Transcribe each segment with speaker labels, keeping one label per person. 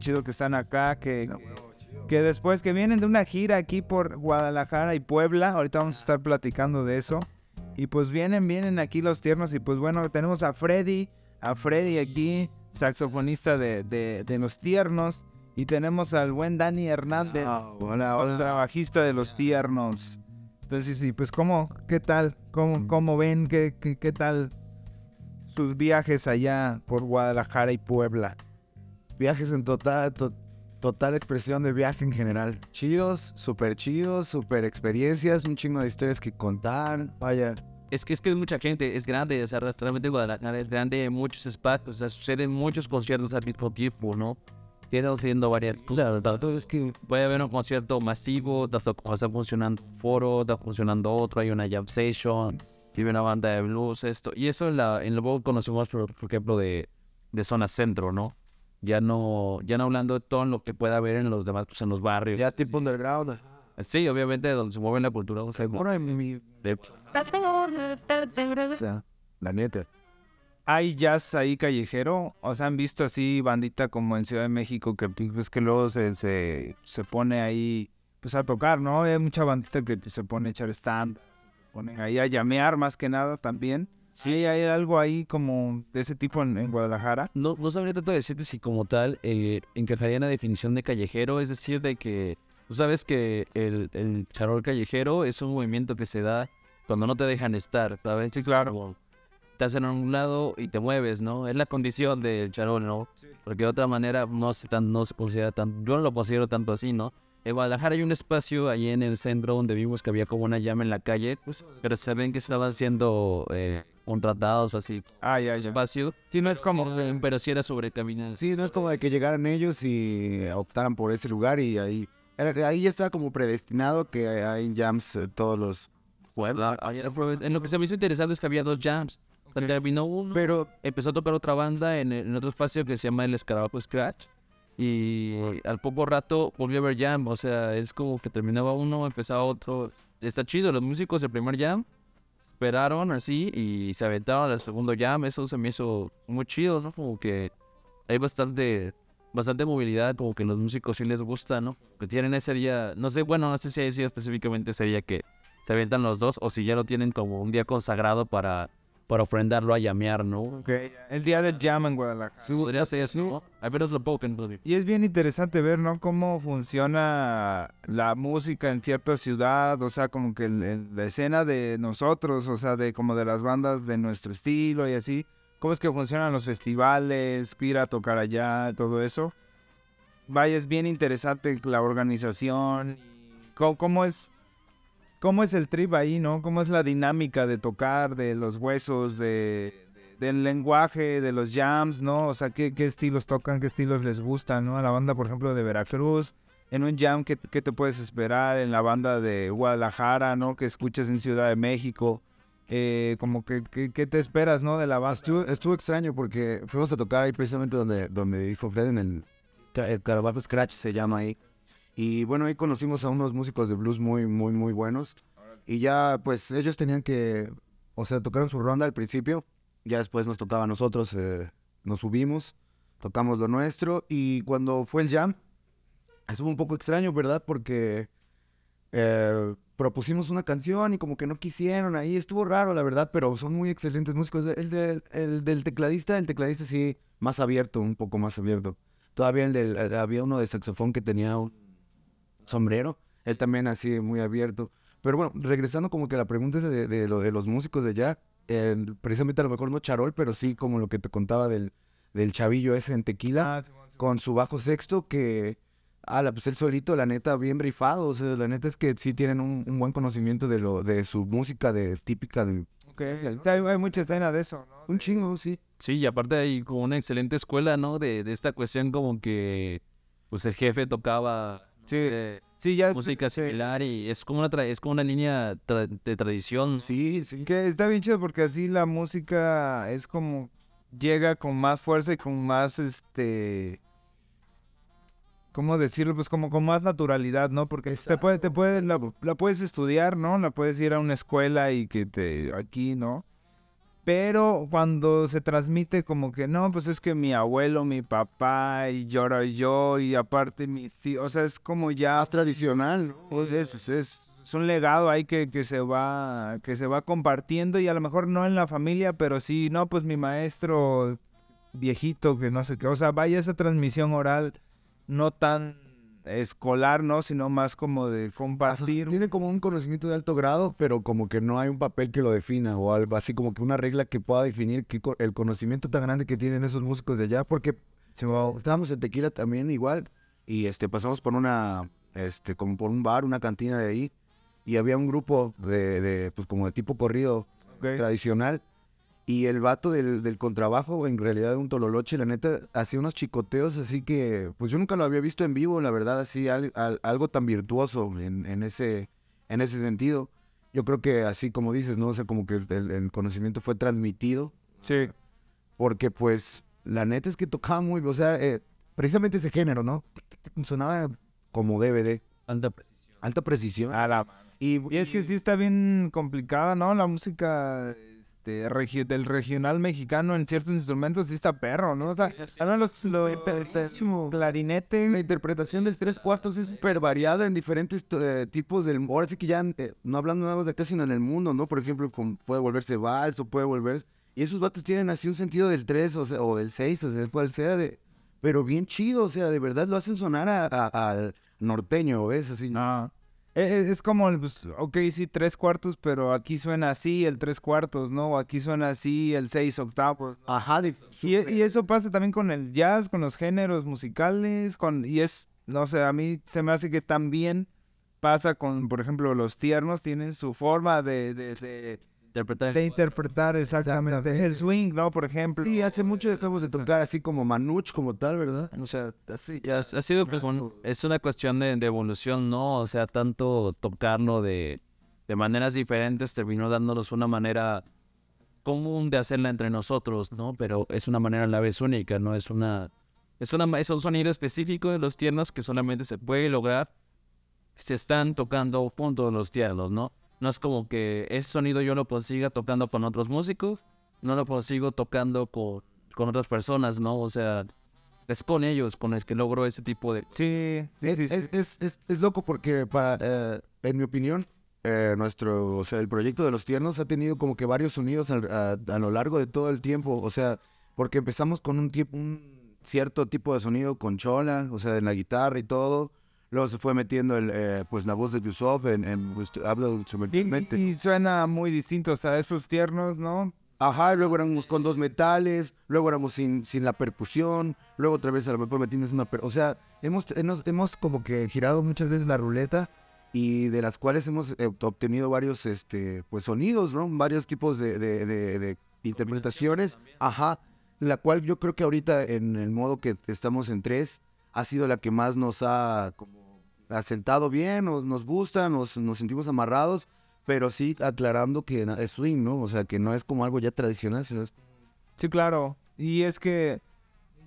Speaker 1: chido que están acá, que, que después que vienen de una gira aquí por Guadalajara y Puebla, ahorita vamos a estar platicando de eso. Y pues vienen, vienen aquí los tiernos y pues bueno, tenemos a Freddy, a Freddy aquí, saxofonista de, de, de los tiernos. Y tenemos al buen Dani Hernández,
Speaker 2: Ah, hola,
Speaker 1: el
Speaker 2: hola.
Speaker 1: trabajista de los tiernos. Entonces, sí, pues, ¿cómo? ¿Qué tal? ¿Cómo, cómo ven? ¿Qué, qué, qué tal sus viajes allá por Guadalajara y Puebla?
Speaker 2: Viajes en total, to- total expresión de viaje en general. Chidos, súper chidos, súper experiencias, un chingo de historias que contar. Vaya,
Speaker 3: Es que es que mucha gente, es grande, o sea, realmente Guadalajara es grande, hay muchos espacios, o sea, suceden muchos conciertos al mismo tiempo, ¿no? Tienen siendo varias cosas.
Speaker 2: todo es que
Speaker 3: Puede haber un concierto masivo, tanto como está funcionando un foro, está funcionando otro, hay una jam session, tiene una banda de blues, esto. Y eso en, la, en lo que conocemos, por, por ejemplo, de, de zona centro, ¿no? Ya no, ya no hablando de todo lo que pueda haber en los demás, pues en los barrios.
Speaker 2: ya tipo underground.
Speaker 3: Sí, obviamente, donde se mueve la cultura. o sea,
Speaker 2: Seguro en mi...
Speaker 3: de-
Speaker 2: o sea, la neta.
Speaker 1: ¿Hay jazz ahí callejero? ¿O sea, han visto así bandita como en Ciudad de México que pues que luego se, se, se pone ahí pues a tocar, ¿no? Hay mucha bandita que se pone a echar stand, se ponen ahí a llamear más que nada también. Sí, hay algo ahí como de ese tipo en, en Guadalajara.
Speaker 3: No, no sabría tanto decirte si como tal eh, encajaría en la definición de callejero, es decir, de que tú sabes que el, el charol callejero es un movimiento que se da cuando no te dejan estar, ¿sabes? Sí, claro. Estás en un lado y te mueves, ¿no? Es la condición del charol, ¿no? Porque de otra manera no se, tan, no se considera tan... Yo no lo considero tanto así, ¿no? En Guadalajara hay un espacio ahí en el centro donde vimos que había como una llama en la calle, pero se ven que estaban siendo eh, contratados o así.
Speaker 1: Ah, ya, Sí, no es como...
Speaker 3: pero si era sobre caminar.
Speaker 2: Sí, no es como de que llegaran ellos y optaran por ese lugar y ahí... era- ahí ya estaba como predestinado que hay jams eh, todos los jueves.
Speaker 3: En lo que se me hizo interesante es que había dos jams. O sea, Terminó uno,
Speaker 2: Pero
Speaker 3: empezó a tocar otra banda en, en otro espacio que se llama el Escarabajo Scratch. Y al poco rato volvió a haber jam. O sea, es como que terminaba uno, empezaba otro. Está chido, los músicos del primer jam esperaron así y se aventaron al segundo jam. Eso se me hizo muy chido, ¿no? Como que hay bastante bastante movilidad, como que los músicos sí les gusta, ¿no? Que tienen ese día, no sé, bueno, no sé si decía específicamente ese día que se avientan los dos o si ya lo tienen como un día consagrado para, para ofrendarlo a llamear, ¿no?
Speaker 1: Ok, el día del jam en Guadalajara.
Speaker 3: Podría ser eso, ¿no? A ver, lo entonces.
Speaker 1: Y es bien interesante ver, ¿no? Cómo funciona la música en cierta ciudad, o sea, como que el- el- la escena de nosotros, o sea, de como de las bandas de nuestro estilo y así. ¿Cómo es que funcionan los festivales, ir a tocar allá, todo eso? Vaya, es bien interesante la organización. y ¿Cómo, cómo es, ¿Cómo es el trip ahí, no? ¿Cómo es la dinámica de tocar, de los huesos, de, de- del lenguaje, de los jams, ¿no? O sea, ¿qué, estilos tocan, qué estilos les gustan, ¿no? A la banda, por ejemplo, de Veracruz, en un jam, ¿qué, te puedes esperar? En la banda de Guadalajara, ¿no? Que escuches en Ciudad de México. Eh, como que, ¿qué te esperas, no? De la banda.
Speaker 2: Estuvo, estuvo extraño porque fuimos a tocar ahí precisamente donde, donde dijo Fred en el, el Scratch se llama ahí. Y bueno, ahí conocimos a unos músicos de blues muy, muy, muy buenos. Y ya, pues ellos tenían que, o sea, tocaron su ronda al principio. Ya después nos tocaba a nosotros, eh, nos subimos, tocamos lo nuestro. Y cuando fue el jam, estuvo un poco extraño, ¿verdad? Porque eh, propusimos una canción y como que no quisieron ahí. Estuvo raro, la verdad, pero son muy excelentes músicos. El, el del tecladista, el tecladista sí, más abierto, un poco más abierto. Todavía el del, eh, había uno de saxofón que tenía un sombrero. Él también así, muy abierto. Pero bueno, regresando como que a la pregunta esa de, de lo de los músicos de allá, el- precisamente a lo mejor no charol, pero sí como lo que te contaba del, del chavillo ese en tequila
Speaker 1: Ah,
Speaker 2: con su bajo sexto que, ala, pues él solito, la neta, bien rifado, o sea, la neta es que sí tienen un, un buen conocimiento de lo, de su música de típica de...
Speaker 1: Ok, sí, hay, hay mucha escena de eso, ¿no?
Speaker 2: Un chingo, sí.
Speaker 3: Sí, y aparte hay como una excelente escuela, ¿no? De, de esta cuestión como que, pues el jefe tocaba
Speaker 1: Sí.
Speaker 3: eh,
Speaker 1: Sí, ya es-
Speaker 3: música
Speaker 1: sí.
Speaker 3: similar y es como una, tra- es como una línea tra- de tradición.
Speaker 2: Sí, sí.
Speaker 1: Que está bien chido porque así la música es como llega con más fuerza y con más este ¿cómo decirlo? Pues como con más naturalidad, ¿no? Porque te puede, te puede, la, la puedes estudiar, ¿no? La puedes ir a una escuela y que te aquí, ¿no? Pero cuando se transmite como que no, pues es que mi abuelo, mi papá, y lloro yo, y aparte mis tíos, o sea, es como ya
Speaker 2: Más tradicional, ¿no?
Speaker 1: pues es, es, es- es un legado ahí que, que se va que se va compartiendo y a lo mejor no en la familia, pero sí, no, pues mi maestro viejito que no sé qué, o sea, vaya esa transmisión oral no tan escolar, ¿no? Sino más como de compartir.
Speaker 2: Tiene como un conocimiento de alto grado, pero como que no hay un papel que lo defina o algo así, como que una regla que pueda definir co- el conocimiento tan grande que tienen esos músicos de allá, porque
Speaker 1: Sí, wow.
Speaker 2: estábamos en Tequila también igual y este pasamos por una este como por un bar, una cantina de ahí y había un grupo de, de pues como de tipo corrido tradicional y el vato del, del contrabajo en realidad un tololoche, la neta hacía unos chicoteos así que pues yo nunca lo había visto en vivo, la verdad así al- al- algo tan virtuoso en, en ese en ese sentido. Yo creo que así como dices, ¿no? O sea, como que el- el conocimiento fue transmitido
Speaker 1: Sí.
Speaker 2: porque pues la neta es que tocaba muy, o sea, eh, precisamente ese género, ¿no? Sonaba como DVD,
Speaker 3: Alta precisión.
Speaker 2: alta precisión.
Speaker 1: A la
Speaker 2: y,
Speaker 1: Y es que sí está bien complicada, ¿no? La música este, regi- del regional mexicano en ciertos instrumentos sí está perro, ¿no? O sea, ahora los, lo, clarinete.
Speaker 2: la interpretación del tres cuartos es súper variada en diferentes eh, tipos del... Ahora sí que ya, eh, no hablando nada más de acá, sino en el mundo, ¿no? Por ejemplo, con- puede volverse vals o puede volverse... Y esos vatos tienen así un sentido del 3 o, sea, o del 6, o sea, cual sea, de, pero bien chido, o sea, de verdad lo hacen sonar a- a- al norteño, ¿ves? Así.
Speaker 1: Ah. E- e- Es, como, pues, ok, sí, tres cuartos, pero aquí suena así el tres cuartos, ¿no? O aquí suena así el seis octavos. ¿no?
Speaker 2: Ajá, de,
Speaker 1: Y, y eso pasa también con el jazz, con los géneros musicales, con y es, no sé, a mí se me hace que también pasa con, por ejemplo, los tiernos tienen su forma de, de, de,
Speaker 3: Interpretar.
Speaker 1: de interpretar exactamente.
Speaker 2: Exactamente.
Speaker 1: El swing, ¿no? Por ejemplo.
Speaker 2: Sí, hace mucho dejamos de tocar así como Manuch como tal, ¿verdad? O sea, así.
Speaker 3: Ya, ha sido pues, un- es una cuestión de, de evolución, ¿no? O sea, tanto tocarlo de, de maneras diferentes terminó dándonos una manera común de hacerla entre nosotros, ¿no? Pero es una manera a la vez única, ¿no? Es una es una es un sonido específico de los tiernos que solamente se puede lograr si se están tocando juntos los tiernos, ¿no? No es como que ese sonido yo lo consiga tocando con otros músicos, no lo consigo tocando con, con otras personas, ¿no? O sea, es con ellos con los que logro ese tipo de...
Speaker 1: Sí, sí,
Speaker 2: es,
Speaker 1: sí,
Speaker 2: es, es, es- es loco porque, para, eh, en mi opinión, eh, nuestro, o sea, el proyecto de los tiernos ha tenido como que varios sonidos al- a, a lo largo de todo el tiempo. O sea, porque empezamos con un, tipo, un cierto tipo de sonido con chola, o sea, en la guitarra y todo. Luego se fue metiendo el, eh, pues la voz de Yusuf en, en pues, habla
Speaker 1: Y,
Speaker 2: instrumentalmente.
Speaker 1: y suena muy distinto, o sea, esos tiernos, ¿no?
Speaker 2: Ajá, luego éramos con dos metales, luego éramos sin, sin la percusión, luego otra vez a lo mejor metimos una... per- o sea, hemos, hemos, hemos como que girado muchas veces la ruleta y de las cuales hemos eh, obtenido varios este, pues, sonidos, ¿no? Varios tipos de, de- de- de interpretaciones. Ajá, la cual yo creo que ahorita en el modo que estamos en tres ha sido la que más nos ha como asentado bien, nos, nos gusta, nos, nos sentimos amarrados pero sí aclarando que es swing, ¿no? O sea, que no es como algo ya tradicional, sino es...
Speaker 1: Sí, claro. Y es que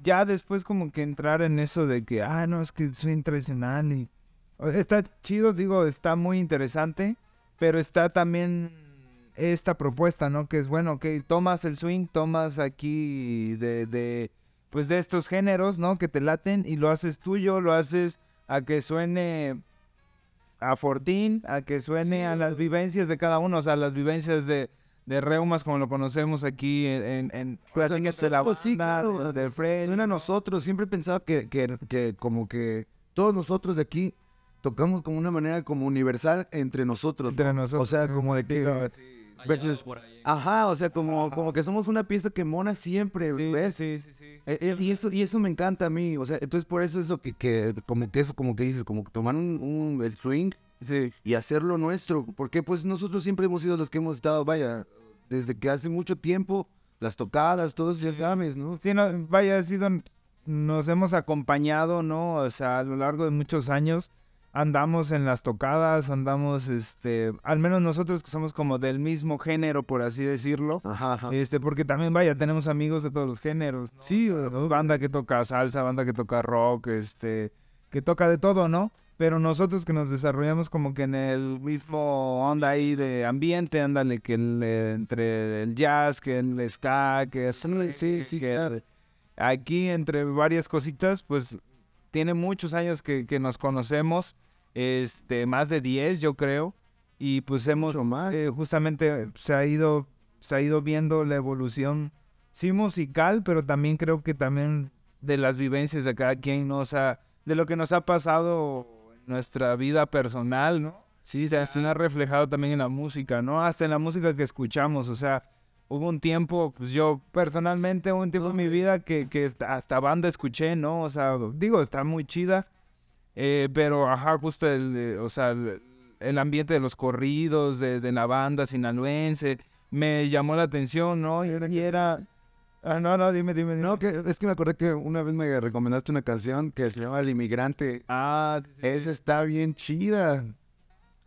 Speaker 1: ya después como que entrar en eso de que, ah, no, es que soy tradicional y... o Está chido, digo, está muy interesante, pero está también esta propuesta, ¿no? Que es, bueno, que tomas el swing, tomas aquí de, de, pues de estos géneros, ¿no? Que te laten y lo haces tuyo, lo haces a que suene a Fortín, a que suene a las vivencias de cada uno, o sea, las vivencias de, de Reumas como lo conocemos aquí en, en, en de la
Speaker 2: sí,
Speaker 1: banda,
Speaker 2: claro,
Speaker 1: de, Fred.
Speaker 2: Suena a nosotros, siempre pensaba que, que, que como que todos nosotros de aquí tocamos como una manera como universal entre nosotros.
Speaker 1: Entre
Speaker 2: ¿no?
Speaker 1: nosotros,
Speaker 2: O sea, como de
Speaker 1: sí,
Speaker 2: Ajá, o sea, como, como que somos una pieza que mona siempre,
Speaker 1: Sí,
Speaker 2: ¿ves?
Speaker 1: sí, sí, sí.
Speaker 2: Eh, eh, y eso y eso me encanta a mí, o sea, entonces por eso es lo que, que como que eso como que dices, como que tomar un, un- el swing
Speaker 1: Sí,
Speaker 2: y hacerlo nuestro, porque pues nosotros siempre hemos sido los que hemos estado, vaya, desde que hace mucho tiempo, las tocadas, todos ya sabes, ¿no?
Speaker 1: Sí, no, vaya, ha sido, nos hemos acompañado, ¿no? O sea, a lo largo de muchos años andamos en las tocadas, andamos, este, al menos nosotros que somos como del mismo género, por así decirlo.
Speaker 2: Ajá, ajá.
Speaker 1: Este, porque también, vaya, tenemos amigos de todos los géneros, ¿no?
Speaker 2: Sí,
Speaker 1: banda que toca salsa, banda que toca rock, este, que toca de todo, ¿no? pero nosotros que nos desarrollamos como que en el mismo onda ahí de ambiente, ándale, que el, eh, entre el jazz, que el ska, que
Speaker 2: Sí, sí,
Speaker 1: que
Speaker 2: claro.
Speaker 1: aquí entre varias cositas, pues tiene muchos años que, que nos conocemos, este, más de 10 yo creo, y pues hemos
Speaker 2: más.
Speaker 1: eh, justamente se ha ido se ha ido viendo la evolución sí musical, pero también creo que también de las vivencias de cada quien, ¿no? O sea, de lo que nos ha pasado en nuestra vida personal, ¿no?
Speaker 2: Sí,
Speaker 1: se, ha reflejado también en la música, ¿no? Hasta en la música que escuchamos, o sea, hubo un tiempo, pues yo personalmente, hubo un tiempo en mi vida que, que hasta banda escuché, ¿no? O sea, digo, está muy chida, eh, pero ajá, justo el, eh, o sea, el, el ambiente de los corridos, de, de la banda sinaloense, me llamó la atención, ¿no? Y, y era... Ah, no, no, dime, dime, dime.
Speaker 2: No, que es que me acordé que una vez me recomendaste una canción que se llama El Inmigrante.
Speaker 1: Ah, sí, sí,
Speaker 2: Esa está bien chida.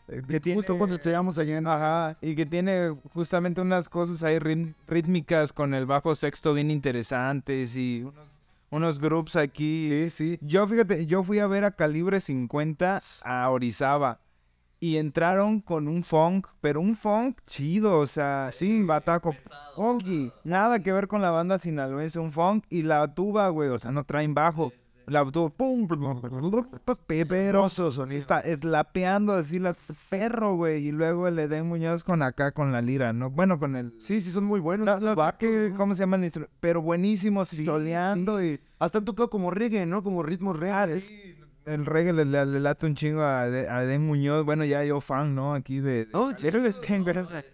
Speaker 2: Eh,
Speaker 1: Que tiene-
Speaker 2: Justo cuando estábamos allá en...
Speaker 1: Ajá, y que tiene justamente unas cosas ahí rítmicas con el bajo sexto bien interesantes y unos, unos groups aquí.
Speaker 2: Sí, sí.
Speaker 1: Yo, fíjate, yo fui a ver a Calibre 50 a Orizaba y entraron con un funk, pero un funk chido, o sea, sí, bataco, funky, nada que ver con la banda sinaloense, un funk y la tuba, güey, o sea, no traen bajo. La tuba, pum, pero está eslapeando así la perro, güey, y luego el Edén Muñoz con acá con la lira, ¿no? Bueno, con el
Speaker 2: Sí, sí, son muy buenos.
Speaker 1: no, no
Speaker 2: ¿no?
Speaker 1: cómo se llama el instrumento, pero buenísimo,
Speaker 2: Sí,
Speaker 1: soleando y
Speaker 2: Hasta han tocado como reggae, ¿no? Como ritmos reales.
Speaker 1: el reggae le, le, le late un chingo a, a Edén Muñoz, bueno, ya yo fan, ¿no? Aquí de... de
Speaker 2: Oh, sí, sí,
Speaker 1: 50.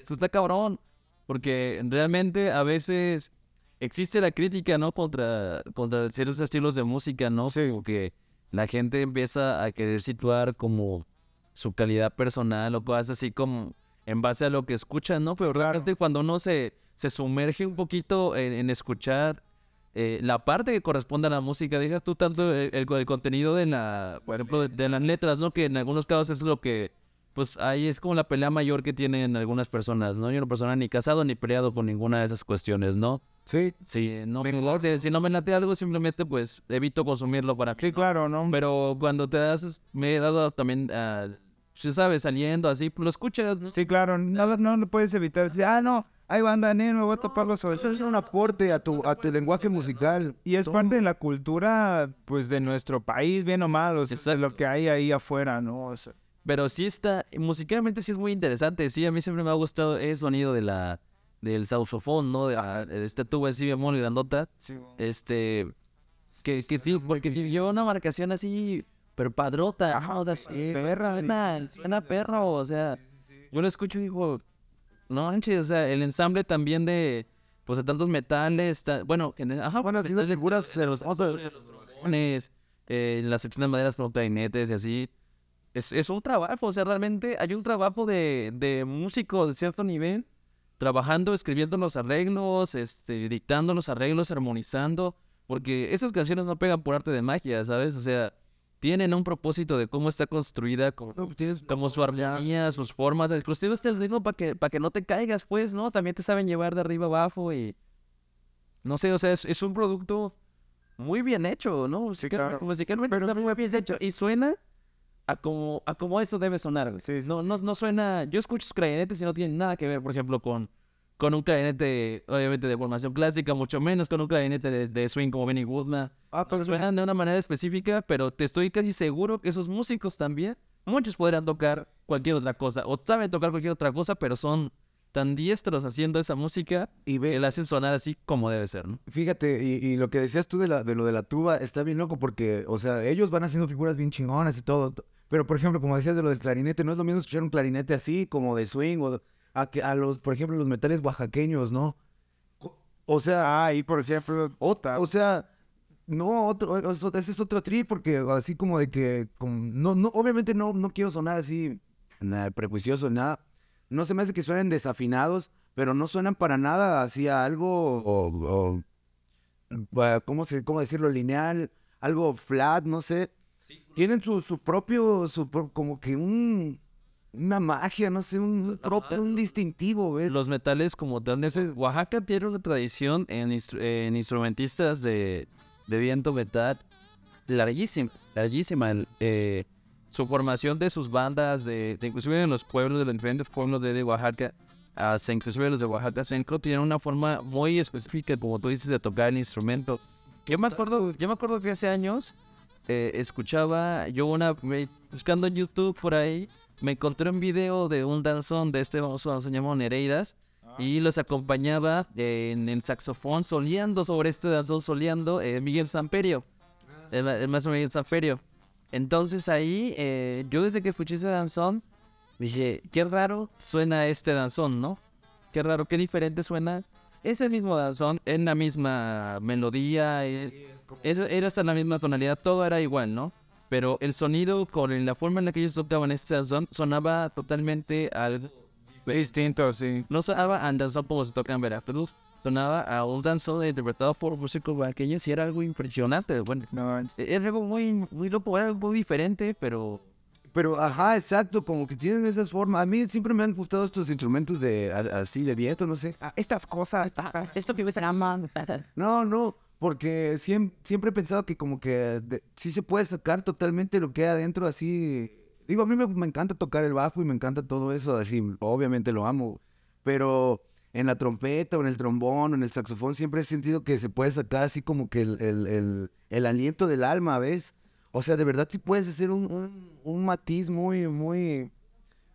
Speaker 3: Eso está cabrón. Porque realmente a veces existe la crítica, ¿no? Contra, contra ciertos estilos de música, ¿no? Porque la gente empieza a querer situar como su calidad personal o cosas así como en base a lo que escuchan, ¿no? Pero realmente cuando uno se, se sumerge un poquito en, en escuchar eh, la parte que corresponde a la música, deja tú tanto el, el- el contenido de la, por ejemplo, de, de las letras, ¿no? Que en algunos casos es lo que, pues ahí es como la pelea mayor que tienen algunas personas, ¿no? Yo en lo personal ni casado ni peleado con ninguna de esas cuestiones, ¿no?
Speaker 2: Sí.
Speaker 3: Si no me late, si no me late algo, simplemente pues evito consumirlo para
Speaker 1: Sí, claro, ¿no?
Speaker 3: Pero cuando te das, me he dado también, ah, si sabes, saliendo así, pues lo escuchas, ¿no?
Speaker 1: Sí, claro, no, lo- no lo puedes evitar. Decir, ah, no, hay banda, no, me voy a tapar los oídos.
Speaker 2: Eso es un aporte a tu, a tu lenguaje musical.
Speaker 1: Y es
Speaker 2: Todo.
Speaker 1: parte de la cultura, pues, de nuestro país, bien o mal, o sea, de lo que hay ahí afuera, ¿no? O sea,
Speaker 3: Pero sí está, musicalmente sí es muy interesante. Sí, a mí siempre me ha gustado el sonido de la, del saxofón, ¿no? De, ah, de este tubo así bemol grandota. Este, que, que sí, porque lleva una marcación así, pero padrota. ¿no? O sea,
Speaker 1: perra,
Speaker 3: Suena, suena perro, o sea, yo lo escucho y digo, no manches, o sea, el ensamble también de, pues de tantos metales, está, bueno, en, ajá,
Speaker 2: Bueno, haciendo figuras hermosas.
Speaker 3: borbones, eh, las secciones de maderas con clarinetes y así. Es, es un trabajo, o sea, realmente hay un trabajo de, de músico de cierto nivel, trabajando, escribiendo los arreglos, este, dictando los arreglos, armonizando, porque esas canciones no pegan por arte de magia, ¿sabes? O sea, tienen un propósito de cómo está construida, como,
Speaker 2: No, tienes
Speaker 3: como su armonía, sus formas, inclusive este ritmo para que, para que no te caigas, pues, ¿no? También te saben llevar de arriba abajo y... No sé, o sea, es, es un producto muy bien hecho, ¿no? Musical-
Speaker 1: claro.
Speaker 3: Musicalmente está muy bien hecho. Y suena a como, a como eso debe sonar, güey. no, no, no suena... Yo escucho sus clarinetes y no tienen nada que ver, por ejemplo, con, con un clarinete, obviamente, de formación clásica, mucho menos con un clarinete de, de swing como Benny Goodman.
Speaker 2: Ah, pero
Speaker 3: Suenan de una manera específica, pero te estoy casi seguro que esos músicos también, muchos podrían tocar cualquier otra cosa, o saben tocar cualquier otra cosa, pero son tan diestros haciendo esa música
Speaker 2: y ve,
Speaker 3: que la hacen sonar así como debe ser, ¿no?
Speaker 2: Fíjate, y, y lo que decías tú de, la, de lo de la tuba está bien loco porque, o sea, ellos van haciendo figuras bien chingonas y todo. Pero, por ejemplo, como decías de lo del clarinete, no es lo mismo escuchar un clarinete así, como de swing, o a, que, a los, por ejemplo, los metales oaxaqueños, ¿no? O sea,
Speaker 1: Ah, y por ejemplo,
Speaker 2: ot- o sea, no, otro, eso- ese es otro trip porque así como de que, como- no, no, obviamente no, no quiero sonar así nada, prejuicioso, nada. No se me hace que suenen desafinados, pero no suenan para nada así a algo, o, o- va, ¿cómo, se, ¿cómo decirlo? Lineal, algo flat, no sé. Tienen su, su propio, su pro- como que un, una magia, no sé, un, propio, un distintivo, ¿ves?
Speaker 3: Los metales como tal, Oaxaca tiene una tradición en, instru- en instrumentistas de, de viento metal larguísima, larguísima. Eh, su formación de sus bandas, de, de inclusive en los pueblos, de los diferentes pueblos de, de Oaxaca, hasta inclusive los de Oaxaca Centro, tienen una forma muy específica, como tú dices, de tocar el instrumento. Yo me acuerdo, yo me acuerdo que hace años eh, escuchaba yo una, me- buscando en YouTube por ahí, me encontré un video de un danzón de este famoso danzón llamado Nereidas, y los acompañaba en el saxofón soleando sobre este danzón soleando eh, Miguel Samperio, el, ma- el maestro Miguel Samperio. Entonces ahí, eh, yo desde que escuché ese danzón, dije, qué raro suena este danzón, ¿no? Qué raro, qué diferente suena. Es el mismo danzón, es la misma melodía, es, es- era hasta la misma tonalidad, todo era igual, ¿no? Pero el sonido con la forma en la que ellos tocaban este danzón sonaba totalmente algo
Speaker 1: Distinto, sí.
Speaker 3: no sonaba a danzón como se toca en Veracruz, sonaba a un danzón interpretado por músicos oaxaqueños y era algo impresionante. Bueno,
Speaker 1: No,
Speaker 3: era algo muy, muy loco, era algo muy diferente, pero
Speaker 2: Pero, ajá, exacto, como que tienen esas formas. A mí siempre me han gustado estos instrumentos de a- así de viento, no sé.
Speaker 1: estas cosas.
Speaker 3: esto que me llaman.
Speaker 2: No, no, porque siempre, siempre he pensado que como que de- sí se puede sacar totalmente lo que hay adentro así. Digo, a mí me, me encanta tocar el bajo y me encanta todo eso, así, obviamente lo amo. Pero en la trompeta o en el trombón o en el saxofón siempre he sentido que se puede sacar así como que el, el, el, el aliento del alma, ¿ves? O sea, de verdad sí puedes hacer un, un, un matiz muy, muy,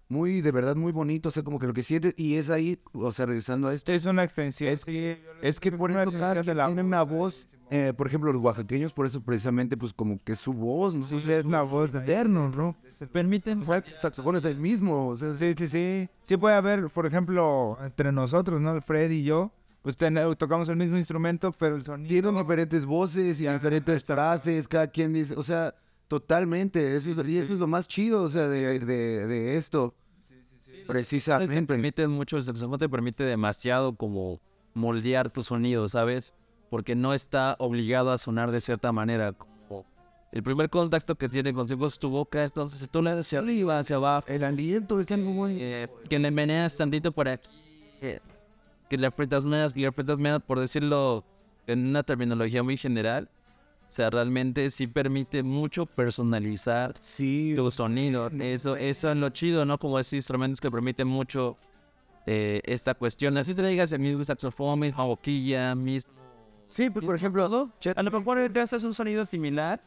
Speaker 2: muy, de verdad muy bonito, o sea, como que lo que sientes, y es ahí, o sea, regresando a esto.
Speaker 1: Es una extensión.
Speaker 2: Es que, es que por eso cada quien tiene una voz, eh, por ejemplo, los oaxaqueños, por eso precisamente, pues como que su voz, ¿no?
Speaker 1: Sí, es una voz de
Speaker 2: eternos, ¿no?
Speaker 3: Permiten.
Speaker 2: El saxofón es el mismo, o sea,
Speaker 1: Sí, sí, sí. Sí puede haber, por ejemplo, entre nosotros, ¿no? Fred y yo, pues ten- tocamos el mismo instrumento, pero el sonido...
Speaker 2: tienen diferentes voces y diferentes frases, cada quien dice, o sea, totalmente, eso es, y eso es lo más chido, o sea, de, de, de esto.
Speaker 3: Te
Speaker 2: Precisamente.
Speaker 3: permite mucho, el saxofón te permite demasiado como moldear tu sonido, ¿sabes? Porque no está obligado a sonar de cierta manera. Como el primer contacto que tiene contigo es tu boca, entonces tú le hacia arriba, hacia abajo.
Speaker 2: El aliento es algo muy...
Speaker 3: eh, que le meneas tantito por aquí, eh, que le aprietas más, que le aprietas menos, por decirlo en una terminología muy general. O sea, realmente sí permite mucho personalizar
Speaker 2: Sí,
Speaker 3: tu sonido. Eso, eso es lo chido, ¿no? Como esos instrumentos que permiten mucho eh, esta cuestión. Así te digas el mismo saxofón, misma boquilla, mismo...
Speaker 2: sí, pues, por ejemplo,
Speaker 3: A lo mejor el caso es un sonido similar.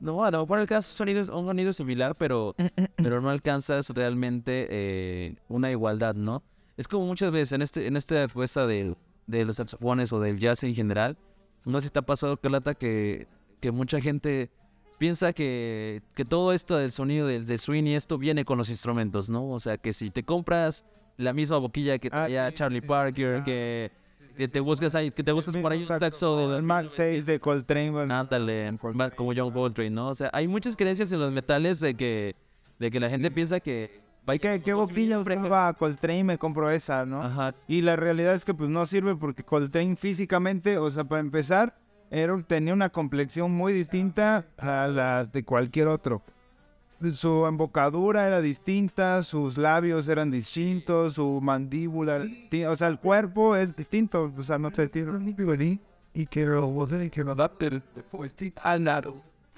Speaker 3: No, a lo mejor el caso es un sonido, un sonido similar, pero, pero no alcanzas realmente eh, una igualdad, ¿no? Es como muchas veces en este en esta apuesta de, de los saxofones o del jazz en general, no sé si te ha pasado, Carlata, que, que mucha gente piensa que, que todo esto del sonido del, del swing y esto viene con los instrumentos, ¿no? O sea, que si te compras la misma boquilla que
Speaker 1: Ah,
Speaker 3: traía
Speaker 1: sí,
Speaker 3: Charlie
Speaker 1: sí, sí, sí,
Speaker 3: Parker,
Speaker 1: ah.
Speaker 3: que, que te buscas ahí, que te buscas por ahí un saxo
Speaker 1: El Mark 6 de Coltrane. pues,
Speaker 3: Ándale, como John Coltrane, ¿no? O sea, hay muchas creencias en los metales de que, de que la gente piensa que...
Speaker 1: ¿Qué, qué boquilla usaba Coltrane? Me compro esa, ¿no?
Speaker 3: Ajá,
Speaker 1: Y la realidad es que pues no sirve porque Coltrane físicamente, o sea, para empezar, era, tenía una complexión muy distinta a la de cualquier otro. Su embocadura era distinta, sus labios eran distintos, su mandíbula distinta, o sea, el cuerpo es distinto, o sea, no te tiene...
Speaker 4: y que lo voce que lo adapte fuerte al lado.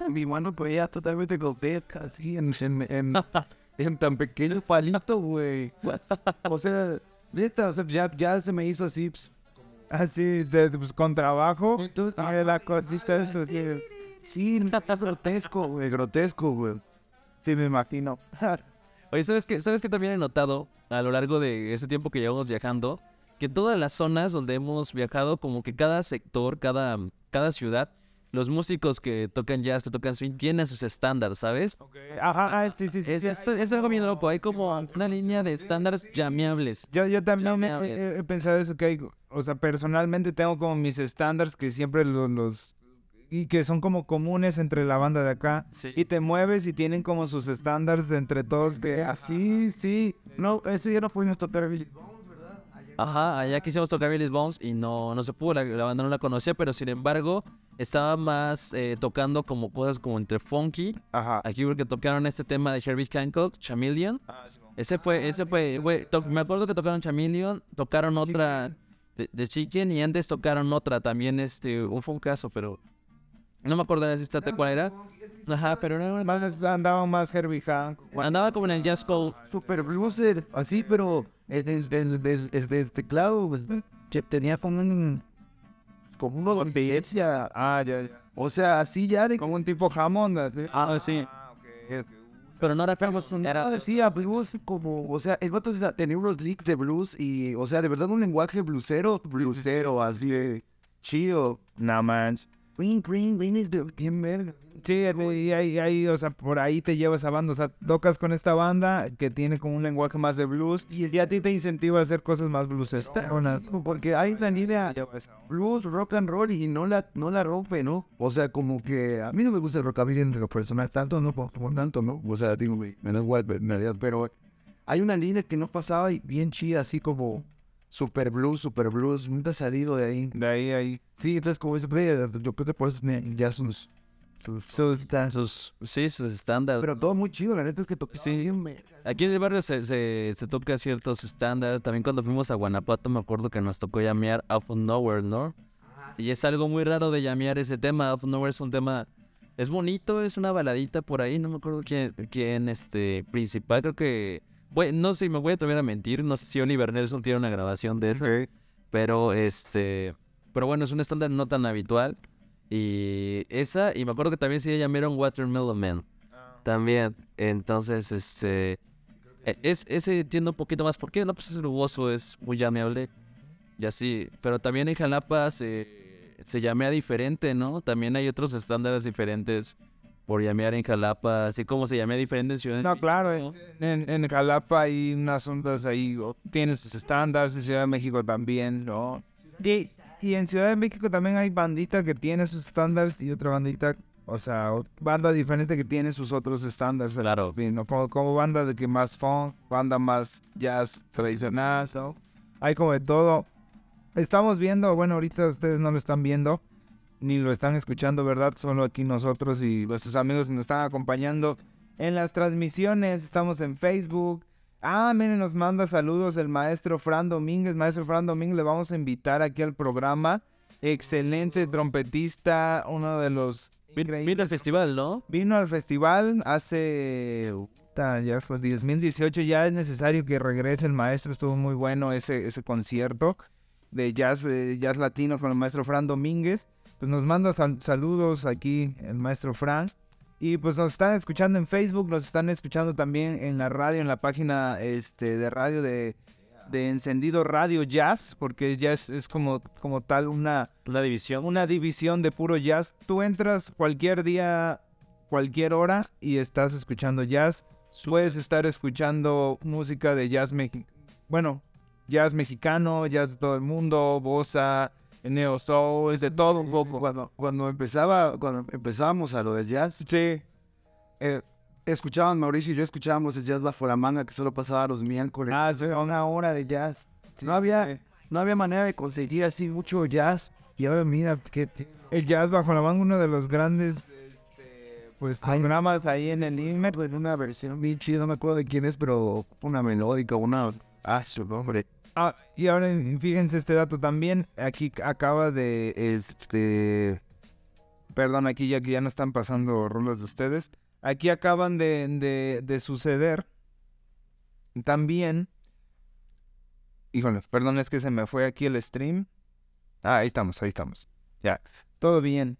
Speaker 4: Mi mano podía totalmente golpear casi en, en, en,
Speaker 2: en tan pequeño palito, güey. O sea, neta, o sea, ya, ya se me hizo así, pues,
Speaker 1: Así, de, pues, con trabajo,
Speaker 2: Entonces,
Speaker 1: y la cosita es así,
Speaker 2: sí, grotesco, güey, grotesco, güey.
Speaker 1: sí me imagino.
Speaker 3: Oye, ¿sabes qué? ¿Sabes qué también he notado a lo largo de ese tiempo que llevamos viajando? Que todas las zonas donde hemos viajado, como que cada sector, cada, cada ciudad, los músicos que tocan jazz, que tocan swing, tienen sus estándares, ¿sabes?
Speaker 1: Ajá, ah, sí, sí, sí.
Speaker 3: Es,
Speaker 1: sí,
Speaker 3: es, es algo bien loco, hay como una línea de estándares llameables.
Speaker 1: Yo, yo también he, pensado eso, que hay, o sea, personalmente tengo como mis estándares que siempre lo- los, y que son como comunes entre la banda de acá.
Speaker 3: Sí.
Speaker 1: Y te mueves y tienen como sus estándares entre todos que así, sí.
Speaker 4: No, ese día no pudimos tocar Billy.
Speaker 3: Ajá, allá quisimos tocar Billy's Bones y no, no se pudo, la, la banda no la conocía, pero sin embargo estaba más eh, tocando como cosas como entre funky.
Speaker 1: Ajá.
Speaker 3: Aquí porque tocaron este tema de Herbie Hancock, Chameleon. Ese fue, ese fue, fue- to- me acuerdo que tocaron Chameleon, tocaron otra de, de Chicken y antes tocaron otra también, este, un fue un caso, pero No me acuerdo exactamente cuál era. Ajá, pero era
Speaker 1: Más andaban más Herbie Hancock.
Speaker 3: Andaba como en el jazz cold.
Speaker 2: Super blueser, así, pero el, el, el, el- el- el teclado pues, que tenía como un. como una audiencia.
Speaker 1: Ah, ya, ya.
Speaker 2: O sea, así ya de.
Speaker 1: Como un tipo Hammond, así.
Speaker 3: Ah, sí.
Speaker 1: Ah, ok, ok.
Speaker 3: Pero no era
Speaker 2: Era,
Speaker 3: Era
Speaker 2: decía blues como, o sea, el vato tenía unos leaks de blues y, o sea, de verdad un lenguaje blusero, blusero, así de chido.
Speaker 1: No manches.
Speaker 2: Green, green, green de bien verga.
Speaker 1: Sí, y ahí, ahí, o sea, por ahí te lleva esa banda. O sea, tocas con esta banda que tiene como un lenguaje más de blues y a ti te incentiva a hacer cosas más blueseronas.
Speaker 2: Porque hay la línea
Speaker 1: Lleva esa onda.
Speaker 2: blues, rock and roll y no la, no la rompe, ¿no? O sea, como que a mí no me gusta el rockabilly en lo personal tanto, no como tanto, ¿no? O sea, digo, me da igual en realidad, pero hay una línea que no pasaba y bien chida, así como super blues, super blues, nunca ha salido de ahí.
Speaker 1: De ahí, ahí.
Speaker 2: Sí, entonces como ese, yo creo que por eso ya sus, sus,
Speaker 1: Sus-
Speaker 3: sus, sí, sus estándares.
Speaker 2: pero todo muy chido, la neta es que toqué
Speaker 3: Sí.
Speaker 2: bien.
Speaker 3: Aquí en el barrio se, se, se toca ciertos estándares. También cuando fuimos a Guanajuato me acuerdo que nos tocó llamear Out of Nowhere, ¿no? Y es algo muy raro de llamear ese tema. Out of Nowhere es un tema... Es bonito, es una baladita por ahí. No me acuerdo quién, quién este, principal. Creo que... Bueno, no sé, me voy a atrever a mentir. No sé si Oliver Nelson tiene una grabación de eso. Pero este... Pero bueno, es un estándar no tan habitual. Y esa... Y me acuerdo que también se llamaron Watermelon Man. También. Entonces, este... e- Es, ese entiendo un poquito más por qué, no, pues es rugoso, es muy llameable y así. Pero también en Jalapa se, se llamea diferente, ¿no? También hay otros estándares diferentes por llamear en Jalapa, así como se llamea diferente en Ciudad de
Speaker 1: No, claro,
Speaker 3: ¿no?
Speaker 1: en, en Jalapa hay unas ondas ahí, o tiene sus estándares, en Ciudad de México también, ¿no? Y, y en Ciudad de México también hay bandita que tiene sus estándares y otra bandita, o sea, banda diferente que tiene sus otros estándares.
Speaker 3: Claro.
Speaker 1: ¿no? Como, como banda de que más funk, banda más jazz tradicional, ¿no? Hay como de todo. Estamos viendo, bueno, ahorita ustedes no lo están viendo, ni lo están escuchando, ¿verdad? Solo aquí nosotros y nuestros amigos que nos están acompañando en las transmisiones. Estamos en Facebook. Ah, miren, nos manda saludos el maestro Fran Domínguez. Maestro Fran Domínguez, le vamos a invitar aquí al programa. Excelente trompetista, uno de los...
Speaker 3: Mira el festival, ¿no?
Speaker 1: Vino al festival hace... Ya fue 2018, ya es necesario que regrese el maestro. Estuvo muy bueno ese, ese concierto de jazz, eh, jazz latino con el maestro Fran Domínguez. Pues nos manda sal- saludos aquí el maestro Fran. Y pues nos están escuchando en Facebook, nos están escuchando también en la radio, en la página este, de radio de, de Encendido Radio Jazz, porque jazz es como, como tal una,
Speaker 3: La división.
Speaker 1: una división de puro jazz. Tú entras cualquier día, cualquier hora y estás escuchando jazz. Puedes estar escuchando música de jazz mexicano. Bueno, jazz mexicano, jazz de todo el mundo, bossa, neo soul, es de todo un poco.
Speaker 2: Cuando, cuando empezaba, cuando empezábamos a lo del jazz,
Speaker 1: Sí,
Speaker 2: eh, escuchaban Mauricio y yo escuchábamos el jazz bajo la manga que solo pasaba los miércoles.
Speaker 1: ah, sí,
Speaker 2: una hora de jazz.
Speaker 1: sí,
Speaker 2: no
Speaker 1: sí,
Speaker 2: había, no había manera de conseguir así mucho jazz. Y ahora mira que
Speaker 1: El jazz bajo la manga, uno de los grandes este, pues, programas ahí en el IMER.
Speaker 2: en una versión bien chida, no me acuerdo de quién es, pero una melódica, una ah, su nombre.
Speaker 1: Ah, y ahora fíjense este dato también. Aquí acaba de este. Perdón, aquí ya que ya no están pasando rolas de ustedes. Aquí acaban de, de, de suceder. También. Híjole, perdón, es que se me fue aquí el stream. Ah, ahí estamos, ahí estamos. Ya, todo bien.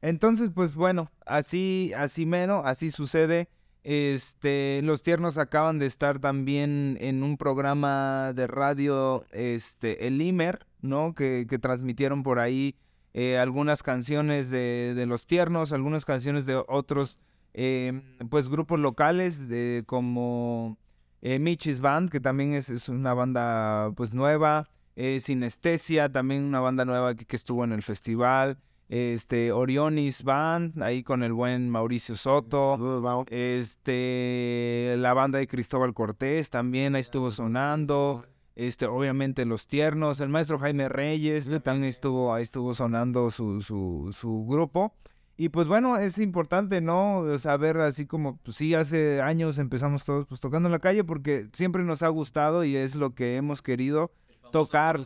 Speaker 1: Entonces, pues bueno, así, así mero, así sucede. Este, los tiernos acaban de estar también en un programa de radio, este, el Imer, ¿no? Que, transmitieron por ahí eh, algunas canciones de, los tiernos, algunas canciones de otros, eh, pues, grupos locales, de, como eh, Michis Band, que también es, una banda, pues, nueva. eh, Sinestesia, también una banda nueva que estuvo en el festival. Este, Orionis Band, ahí con el buen Mauricio Soto. Este, la banda de Cristóbal Cortés también ahí estuvo sonando. Este, obviamente los tiernos, el maestro Jaime Reyes también estuvo, ahí estuvo sonando su, su, su grupo. Y pues bueno, es importante, ¿no? Saber así como, pues sí, hace años empezamos todos pues tocando en la calle porque siempre nos ha gustado y es lo que hemos querido tocar.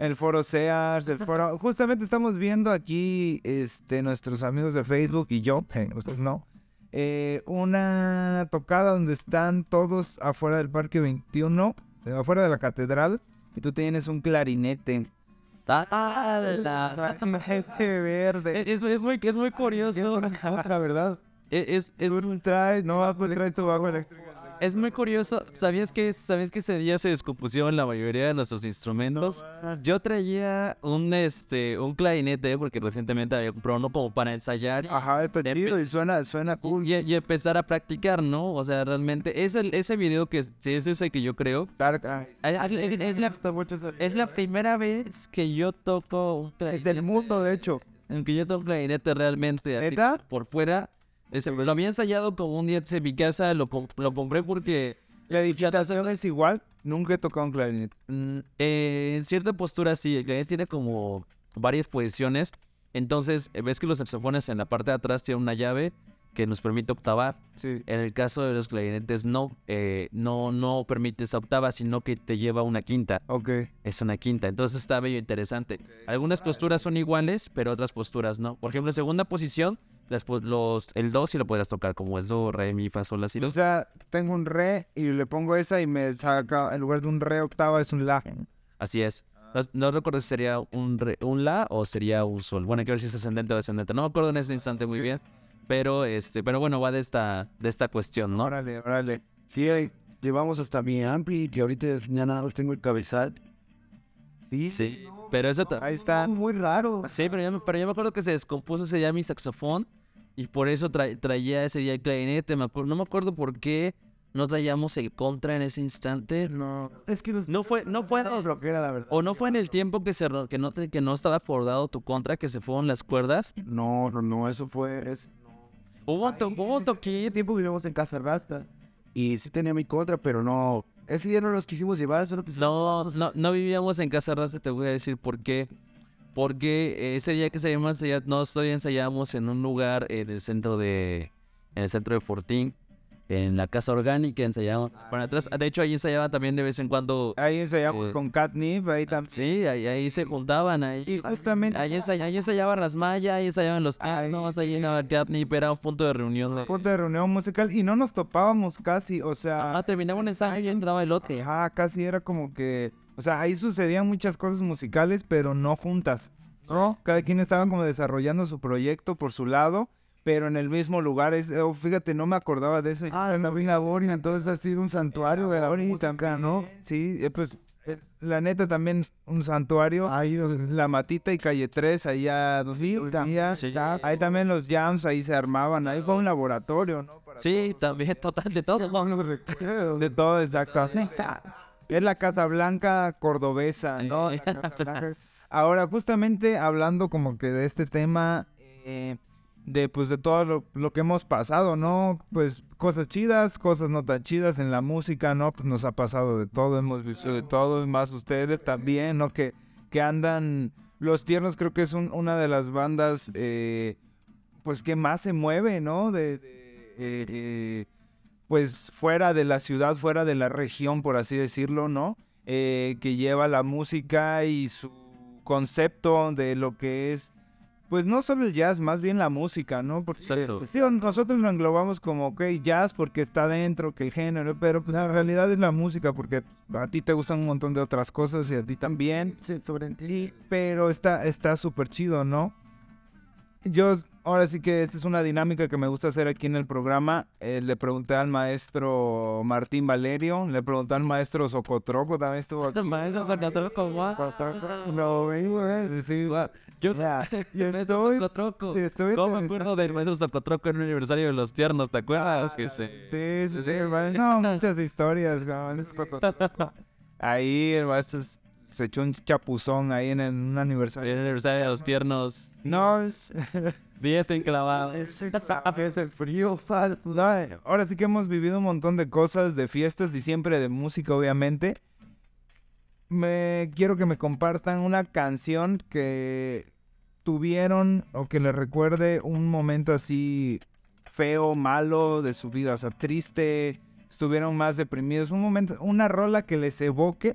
Speaker 1: El foro Sears, el foro... Justamente estamos viendo aquí, este, nuestros amigos de Facebook y yo, eh, ustedes no, eh, una tocada donde están todos afuera del Parque 21, eh, afuera de la catedral, y tú tienes un clarinete. Verde.
Speaker 3: Es, es muy, es muy curioso.
Speaker 2: Otra, ¿verdad?
Speaker 3: Es, es,
Speaker 1: Tú traes, no, traes tu bajo eléctrico.
Speaker 3: Es muy curioso. ¿Sabías que, ¿Sabías que ese día se descompusieron la mayoría de nuestros instrumentos? Yo traía un, este, un clarinete porque recientemente había comprado uno como para ensayar.
Speaker 1: Ajá, está chido y suena, suena cool.
Speaker 3: Y, y empezar a practicar, ¿no? O sea, realmente es el, ese video que sí, es ese que yo creo.
Speaker 1: Dark Eyes.
Speaker 3: Es, es- es la, es la primera vez que yo toco un
Speaker 1: Es
Speaker 3: clarinete.
Speaker 1: del mundo, de hecho.
Speaker 3: En que yo toco clarinete realmente así
Speaker 1: ¿Neta?
Speaker 3: por fuera. Ese, lo había ensayado como un día en mi casa, lo compré porque
Speaker 1: La digitación es igual. Nunca he tocado un clarinete.
Speaker 3: mm, eh, en cierta postura sí, el clarinete tiene como varias posiciones. Entonces, eh, ves que los saxofones en la parte de atrás tienen una llave que nos permite octavar.
Speaker 1: Sí.
Speaker 3: En el caso de los clarinetes no, eh, no, no permite esa octava, sino que te lleva una quinta.
Speaker 1: Ok.
Speaker 3: Es una quinta, entonces está bello interesante. Algunas posturas son iguales, pero otras posturas no. Por ejemplo, en segunda posición, las los, el do sí lo podrás tocar como es do, re, mi, fa, sol, la, si,
Speaker 1: O
Speaker 3: do.
Speaker 1: sea, tengo un re y le pongo esa y me saca, en lugar de un re octava, es un la.
Speaker 3: Así es. No, no recuerdo si sería un, re- un la o sería un sol. Bueno, hay que ver si es ascendente o descendente. No me acuerdo en ese instante muy bien. Pero este, pero bueno, va de esta, de esta cuestión, ¿no?
Speaker 1: Órale, órale.
Speaker 2: Sí, ahí llevamos hasta mi ampli, que ahorita ya nada más tengo el cabezal. Sí,
Speaker 3: Sí. Pero eso ta-
Speaker 1: Ahí está.
Speaker 2: Muy raro.
Speaker 3: Sí, pero yo, me- pero yo me acuerdo que se descompuso ese día mi saxofón y por eso tra- traía ese día el clarinete. Me no me acuerdo por qué no traíamos el contra en ese instante. No,
Speaker 2: Es que nos...
Speaker 3: no fue, no fue,
Speaker 2: lo que era la verdad.
Speaker 3: o no fue en el tiempo que se que no te- que no estaba acordado tu contra que se fueron las cuerdas.
Speaker 2: No, no, no, eso fue... Es...
Speaker 3: Hubo un, to- hubo un
Speaker 2: Ese
Speaker 3: toquín.
Speaker 2: tiempo vivimos en Casa Rasta y sí tenía mi contra, pero no... Ese día no los quisimos llevar, solo.
Speaker 3: No, no, no vivíamos en Casa Raza, te voy a decir por qué. Porque ese día que ensayamos, ensaya- nosotros todavía ensayábamos en un lugar en el centro de, en el centro de Fortín, en la casa orgánica ensayábamos. Para atrás, de hecho ahí ensayaban también de vez en cuando.
Speaker 1: Ahí ensayamos
Speaker 3: Eh,
Speaker 1: con Catnip, ahí también.
Speaker 3: Sí, ahí, ahí se juntaban, ahí.
Speaker 1: Justamente
Speaker 3: Ahí, ensay- ahí ensayaban las mallas, ahí ensayaban los
Speaker 1: Ahí,
Speaker 3: tiernos, ahí en la catnip, era un punto de reunión. de-
Speaker 1: punto de reunión musical y no nos topábamos casi, o sea,
Speaker 3: Ah, terminaba un ensayo y entraba el otro.
Speaker 1: ajá, casi era como que, o sea, ahí sucedían muchas cosas musicales, pero no juntas, ¿no? Cada quien estaba como desarrollando su proyecto por su lado, pero en el mismo lugar. Es, oh, fíjate, no me acordaba de eso.
Speaker 2: Ah, la Boria, entonces ha sido un santuario de la música, ¿no?
Speaker 1: Sí, eh, pues eh, la neta también un santuario.
Speaker 2: Ahí
Speaker 1: La Matita y Calle 3, allá dos días.
Speaker 3: Sí.
Speaker 1: Ahí también los jams, ahí se armaban. Ahí fue un laboratorio, ¿no? Para
Speaker 3: Sí, también, total, de todo.
Speaker 1: De todo, exactamente. Es la Casa Blanca cordobesa, ¿no? La Casa Blanca. Ahora, justamente hablando como que de este tema, eh, de pues de todo lo, lo que hemos pasado, ¿no? Pues cosas chidas, cosas no tan chidas en la música, ¿no? Pues nos ha pasado de todo, hemos visto de todo, y más ustedes también, ¿no? Que, que andan... Los Tiernos creo que es un- una de las bandas, eh, pues que más se mueve, ¿no? De, de, eh, eh, pues fuera de la ciudad, fuera de la región, por así decirlo, ¿no? Eh, que lleva la música y su concepto de lo que es, pues no solo el jazz, más bien la música, ¿no? Porque
Speaker 3: Exacto.
Speaker 1: sí, nosotros lo englobamos como, ok, jazz porque está dentro, que el género, pero pues la realidad es la música porque pues, a ti te gustan un montón de otras cosas y a ti también
Speaker 2: sobre ti.
Speaker 1: pero está está súper chido, ¿no? Yo, ahora sí que esta es una dinámica que me gusta hacer aquí en el programa. Eh, le pregunté al maestro Martín Valerio, le pregunté al maestro Socotroco, también estuvo aquí.
Speaker 3: Maestro Socotroco.
Speaker 2: No.
Speaker 1: Sí, guau.
Speaker 3: Yo,
Speaker 1: estoy,
Speaker 3: Socotroco.
Speaker 1: estoy
Speaker 3: ¿Cómo me acuerdo del maestro Socotroco en un aniversario de los tiernos? ¿Te acuerdas? Que.
Speaker 1: Sí, sí, sí, hermano. No, muchas historias. Ahí el maestro se echó un chapuzón ahí en, el- un aniversario.
Speaker 3: El aniversario de los tiernos.
Speaker 1: No, es...
Speaker 3: Bien enclavado.
Speaker 2: Es el frío falso.
Speaker 1: Ahora sí que hemos vivido un montón de cosas, de fiestas y siempre de música, obviamente. Me quiero que me compartan una canción que tuvieron o que les recuerde un momento así feo, malo de su vida, o sea, triste, estuvieron más deprimidos, un momento, una rola que les evoque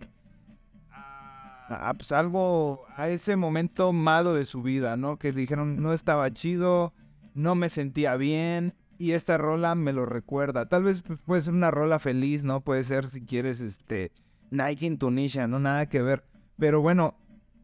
Speaker 1: a a, pues algo, a ese momento malo de su vida, ¿no? Que dijeron, no estaba chido, no me sentía bien, y esta rola me lo recuerda. Tal vez pues, puede ser una rola feliz, ¿no? Puede ser si quieres, este, Nike in Tunisia, no nada que ver. Pero bueno,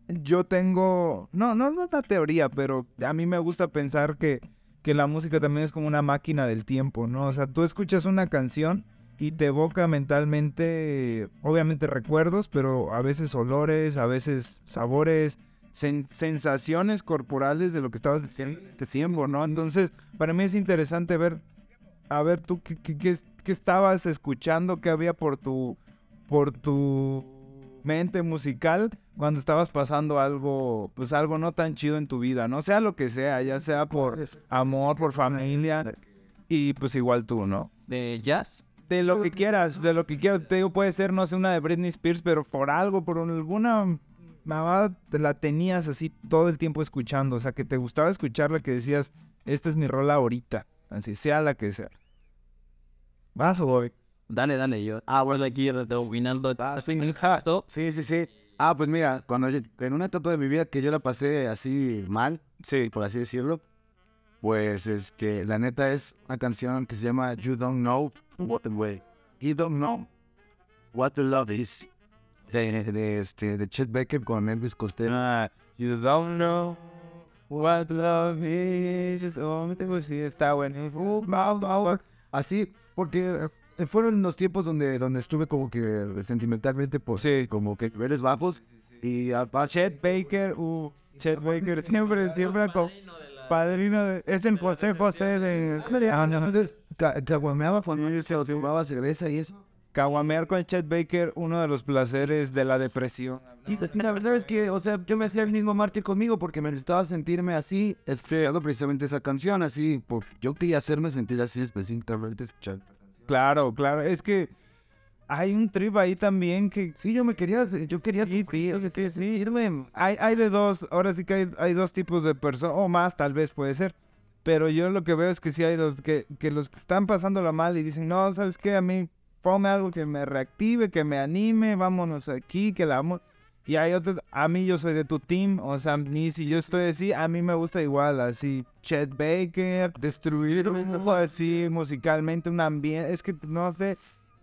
Speaker 1: yo tengo, no, no, no una teoría, pero a mí me gusta pensar que, que la música también es como una máquina del tiempo, ¿no? O sea, tú escuchas una canción y te evoca mentalmente, obviamente recuerdos, pero a veces olores, a veces sabores, sen- sensaciones corporales de lo que estabas diciendo este tiempo, ¿no? Entonces, para mí es interesante ver, a ver tú qué, qué, qué- qué estabas escuchando, qué había por tu, por tu mente musical cuando estabas pasando algo, pues algo no tan chido en tu vida, no sea lo que sea, ya sea por amor, por familia y pues igual tú, ¿no?
Speaker 3: ¿De jazz?
Speaker 1: De lo que quieras, de lo que quieras. Te digo, puede ser, no sé, una de Britney Spears, pero por algo, por alguna mamá te la tenías así todo el tiempo escuchando. O sea, que te gustaba escucharla, que decías, esta es mi rola ahorita. Así sea la que sea. ¿Vas o voy?
Speaker 3: Dale, dale, yo. Ah, bueno, aquí opinando. Así, jato.
Speaker 2: Sí, sí, sí. Ah, pues mira, cuando yo- en una etapa de mi vida que yo la pasé así mal,
Speaker 1: Sí.
Speaker 2: por así decirlo, pues este, la neta es una canción que se llama You Don't Know What the Way. You Don't Know What the Love Is. De, de, este, de Chet Baker con Elvis Costello.
Speaker 1: Ah, you don't know what love is. Oh, sí, está bueno. Uh.
Speaker 2: Así, porque eh, fueron los tiempos donde, donde estuve como que sentimentalmente, pues,
Speaker 1: Sí.
Speaker 2: como que niveles bajos. Y aparte,
Speaker 1: Chet Baker, uh, Chet Baker siempre, siempre con padrino de, es el José José de
Speaker 2: Ah, no, entonces, ca- caguameaba cuando se tomaba cerveza y eso.
Speaker 1: Caguamear con Chet Baker, uno de los placeres de la depresión.
Speaker 2: Y la verdad es que, o sea, yo me hacía el mismo mártir conmigo porque me gustaba sentirme así, escuchando precisamente esa canción, así, pues yo quería hacerme sentir así específicamente escuchando esa canción.
Speaker 1: Claro, claro, es que hay un trip ahí también que
Speaker 2: Sí, yo me quería, yo quería
Speaker 1: Sí,
Speaker 2: sufrir,
Speaker 1: sí, sí, sí.
Speaker 2: irme.
Speaker 1: hay, hay de dos, ahora sí que hay, hay dos tipos de personas, o más tal vez puede ser. Pero yo lo que veo es que sí hay dos, que, que los que están pasándola mal y dicen, no, ¿sabes qué? A mí, ponme algo que me reactive, que me anime, vámonos aquí, que la amo. Y hay otros, a mí yo soy de tu team, o sea, mí si yo estoy así, a mí me gusta igual, así, Chet Baker,
Speaker 2: Destruirme.
Speaker 1: o así, musicalmente, un ambiente, es que no sé,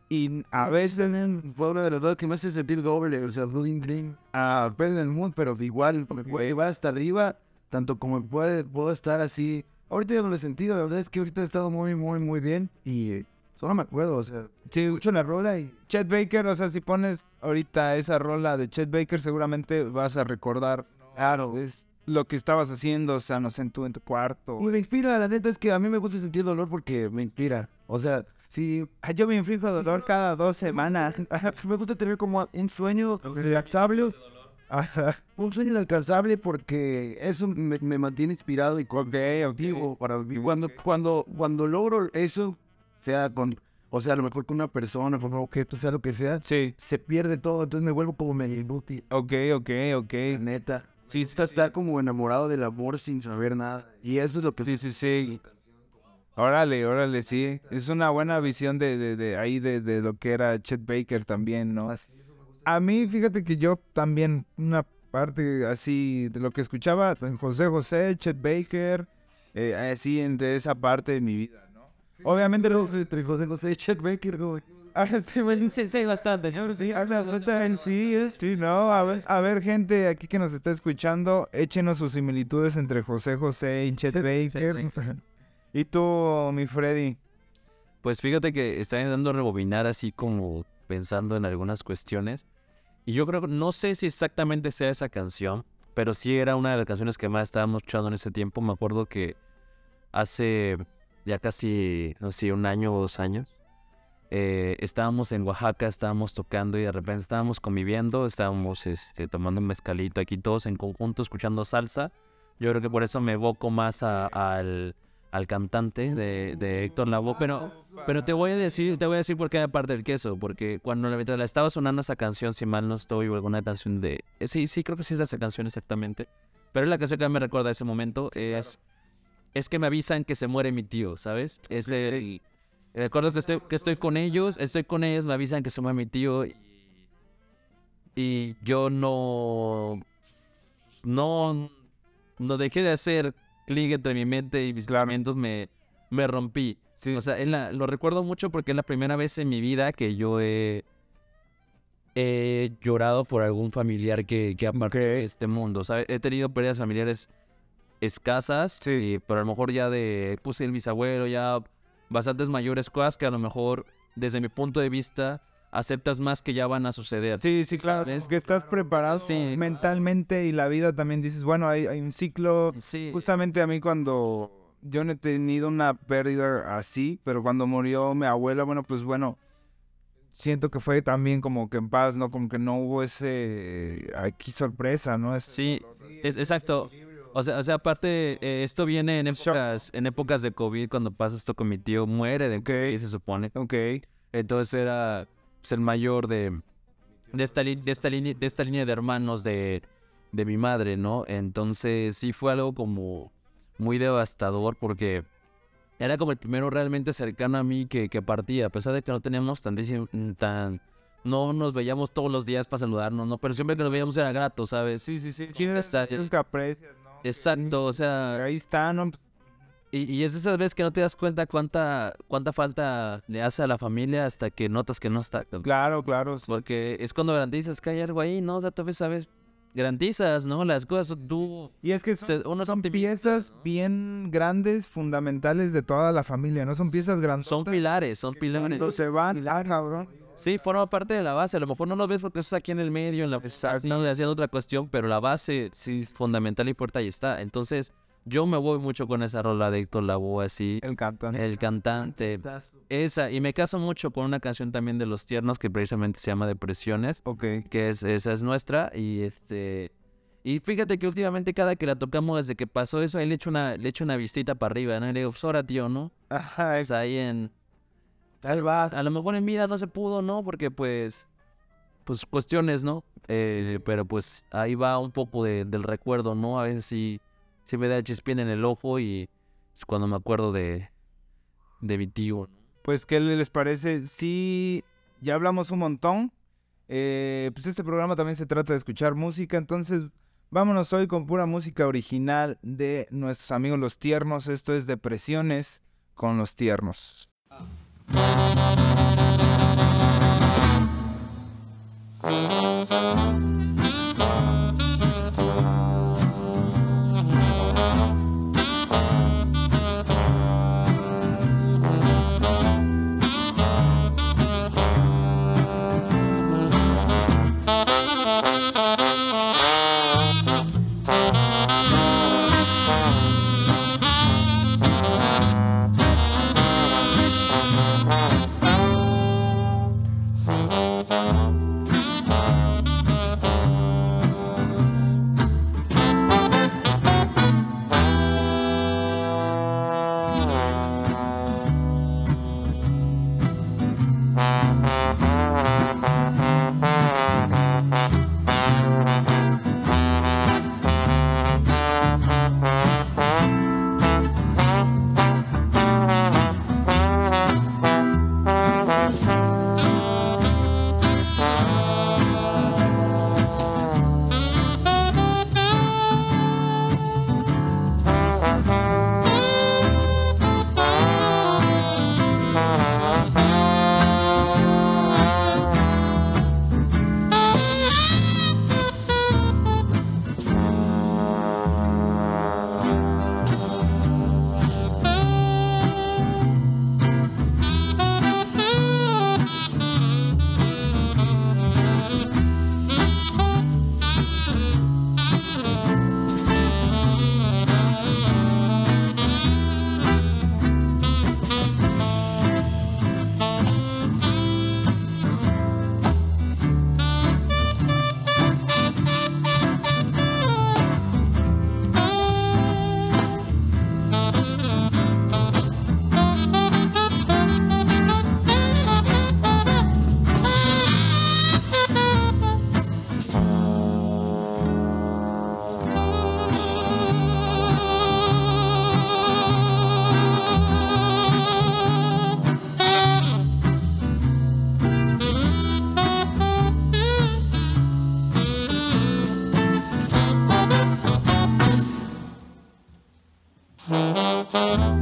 Speaker 1: y a veces...
Speaker 2: Fue uno de los dos que me hace sentir doble, o sea, Blue Green. Ah, depende del mood, pero igual me puede llevar hasta arriba, tanto como puede, puedo estar así. Ahorita ya no lo he sentido, la verdad es que ahorita he estado muy, muy, muy bien y solo me acuerdo, o sea,
Speaker 1: Sí,
Speaker 2: escucho la rola y
Speaker 1: Chet Baker, o sea, si pones ahorita esa rola de Chet Baker, seguramente vas a recordar
Speaker 2: claro.
Speaker 1: es lo que estabas haciendo, o sea, no sé, en tu, en tu cuarto.
Speaker 2: Y me inspira, la neta es que a mí me gusta sentir dolor porque me inspira. O sea, si
Speaker 1: Ay, Yo me inflijo dolor cada dos semanas.
Speaker 2: me gusta tener como un sueño inalcanzable, un sueño inalcanzable porque eso me, me mantiene inspirado y
Speaker 1: ok, ok.
Speaker 2: contigo para cuando cuando cuando logro eso sea con o sea a lo mejor con una persona con un objeto sea lo que sea
Speaker 1: Sí,
Speaker 2: se pierde todo entonces me vuelvo como medio inútil.
Speaker 1: Ok, ok, ok.
Speaker 2: la neta.
Speaker 1: Sí, sí,
Speaker 2: está,
Speaker 1: sí.
Speaker 2: está como enamorado del amor sin saber nada y eso es lo que
Speaker 1: Sí, sí, sí. Órale, órale, sí. Es una buena visión de, de, de ahí de, de lo que era Chet Baker también, ¿no? A mí, fíjate que yo también, una parte así de lo que escuchaba José José, Chet Baker, eh, así en de esa parte de mi vida, ¿no? Obviamente
Speaker 2: entre José José y Chet Baker
Speaker 1: Ah, sí,
Speaker 3: bastante. Yo
Speaker 1: sí, sí, no, a ver, a ver, gente aquí que nos está escuchando, échenos sus similitudes entre José José y Chet Baker. y tú, mi Freddy,
Speaker 3: Pues fíjate que está intentando rebobinar así como pensando en algunas cuestiones. Y yo creo no sé si exactamente sea esa canción, pero sí era una de las canciones que más estábamos escuchando en ese tiempo. Me acuerdo que hace ya casi, no sé, un año o dos años, eh, estábamos en Oaxaca, estábamos tocando y de repente estábamos conviviendo, estábamos este, tomando un mezcalito aquí todos en conjunto, escuchando salsa. Yo creo que por eso me evoco más a- al, al cantante de, de Héctor Lavoe, pero, pero te voy a decir, te voy a decir por qué aparte del queso, porque cuando mientras la estaba sonando esa canción, si mal no estoy, o alguna canción de, eh, sí, sí, creo que sí es esa canción exactamente, pero es la canción que me recuerda a ese momento, es, es que me avisan que se muere mi tío, ¿sabes? Es el, recuerdo que estoy, que estoy con ellos, estoy con ellos, me avisan que se muere mi tío y, y yo no, no, no dejé de hacer clic entre mi mente y mis pensamientos, me, me rompí.
Speaker 1: Sí.
Speaker 3: O sea, la- lo recuerdo mucho porque es la primera vez en mi vida que yo he, he llorado por algún familiar que, que de este mundo. ¿sabes? He tenido pérdidas familiares escasas,
Speaker 1: Sí.
Speaker 3: y- pero a lo mejor ya de, puse el bisabuelo, ya bastantes mayores cosas que a lo mejor, desde mi punto de vista, aceptas más que ya van a suceder.
Speaker 1: Sí, sí, claro. Que estás preparado
Speaker 3: Sí.
Speaker 1: mentalmente y la vida también dices, bueno, hay, hay un ciclo.
Speaker 3: Sí.
Speaker 1: Justamente a mí cuando yo no he tenido una pérdida así, pero cuando murió mi abuela, bueno, pues bueno, siento que fue también como que en paz, ¿no? Como que no hubo ese aquí sorpresa, ¿no? Es,
Speaker 3: Sí, es, exacto. O sea, o sea, aparte, eh, esto viene en épocas, en épocas de COVID, cuando pasa esto con mi tío, muere de
Speaker 1: Ok.
Speaker 3: COVID, se supone.
Speaker 1: Ok.
Speaker 3: Entonces era pues, el mayor de, de, esta, de, esta línea, de esta línea de hermanos de, de mi madre, ¿no? Entonces sí fue algo como muy devastador porque era como el primero realmente cercano a mí que, que partía, a pesar de que no teníamos tantísimo, tan... No nos veíamos todos los días para saludarnos, ¿no? Pero siempre que nos veíamos era grato, ¿sabes?
Speaker 1: Sí, sí, sí. Que aprecias, ¿no?
Speaker 3: Exacto, o sea,
Speaker 1: Ahí está, ¿no? Pues,
Speaker 3: y, y es esas veces que no te das cuenta cuánta, cuánta falta le hace a la familia hasta que notas que no está.
Speaker 1: Claro, claro. sí.
Speaker 3: Porque es cuando garantizas que hay algo ahí, ¿no? O sea, tal vez sabes, garantizas, ¿no? Las cosas, tú...
Speaker 1: Y es que son,
Speaker 3: Se- uno es
Speaker 1: son
Speaker 3: optimista,
Speaker 1: piezas
Speaker 3: ¿no?
Speaker 1: bien grandes, fundamentales de toda la familia, ¿no? Son piezas grandes.
Speaker 3: Son pilares, son
Speaker 1: Cuando
Speaker 3: pilares.
Speaker 1: se van, ah, cabrón.
Speaker 3: Sí, forma parte de la base. A lo mejor no lo ves porque estás aquí en el medio, en la haciendo, haciendo otra cuestión, pero la base sí es fundamental y fuerte ahí está. Entonces, yo me voy mucho con esa rola de Héctor Lavoe así.
Speaker 1: El cantante.
Speaker 3: El cantante. Esa, y me caso mucho con una canción también de Los Tiernos que precisamente se llama Depresiones,
Speaker 1: Ok.
Speaker 3: que es, esa es nuestra, y este... Y fíjate que últimamente cada que la tocamos desde que pasó eso, ahí le echo una, le echo una vistita para arriba, ¿no? Y le digo, pues ahora tío, ¿no?
Speaker 1: Ajá,
Speaker 3: O
Speaker 1: es-
Speaker 3: sea, ahí en...
Speaker 2: Tal vas.
Speaker 3: A lo mejor en vida no se pudo, ¿no? Porque pues... Pues cuestiones, ¿no? Eh, pero pues ahí va un poco de- del recuerdo, ¿no? A veces sí, sí me da chispín en el ojo y es cuando me acuerdo de, de mi tío.
Speaker 1: Pues, ¿qué les parece? Sí, ya hablamos un montón. Eh, pues este programa también se trata de escuchar música, entonces vámonos hoy con pura música original de nuestros amigos los tiernos. Esto es Depresiones con los tiernos. Música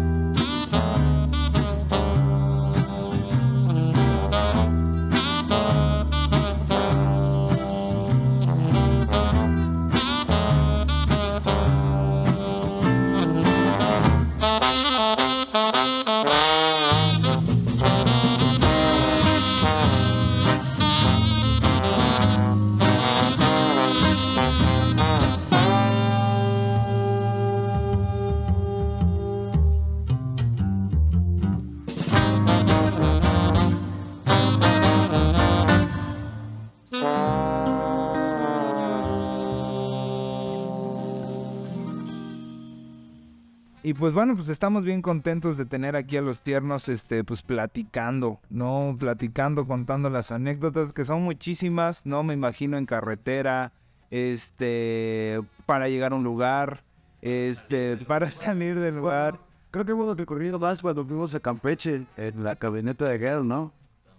Speaker 1: pues bueno, pues estamos bien contentos de tener aquí a los tiernos, este, pues platicando, ¿no? Platicando, contando las anécdotas, que son muchísimas, ¿no? Me imagino en carretera, este, para llegar a un lugar, este, para salir del lugar.
Speaker 2: Creo que hemos recorrido más cuando fuimos a Campeche, en la camioneta de Gale, ¿no?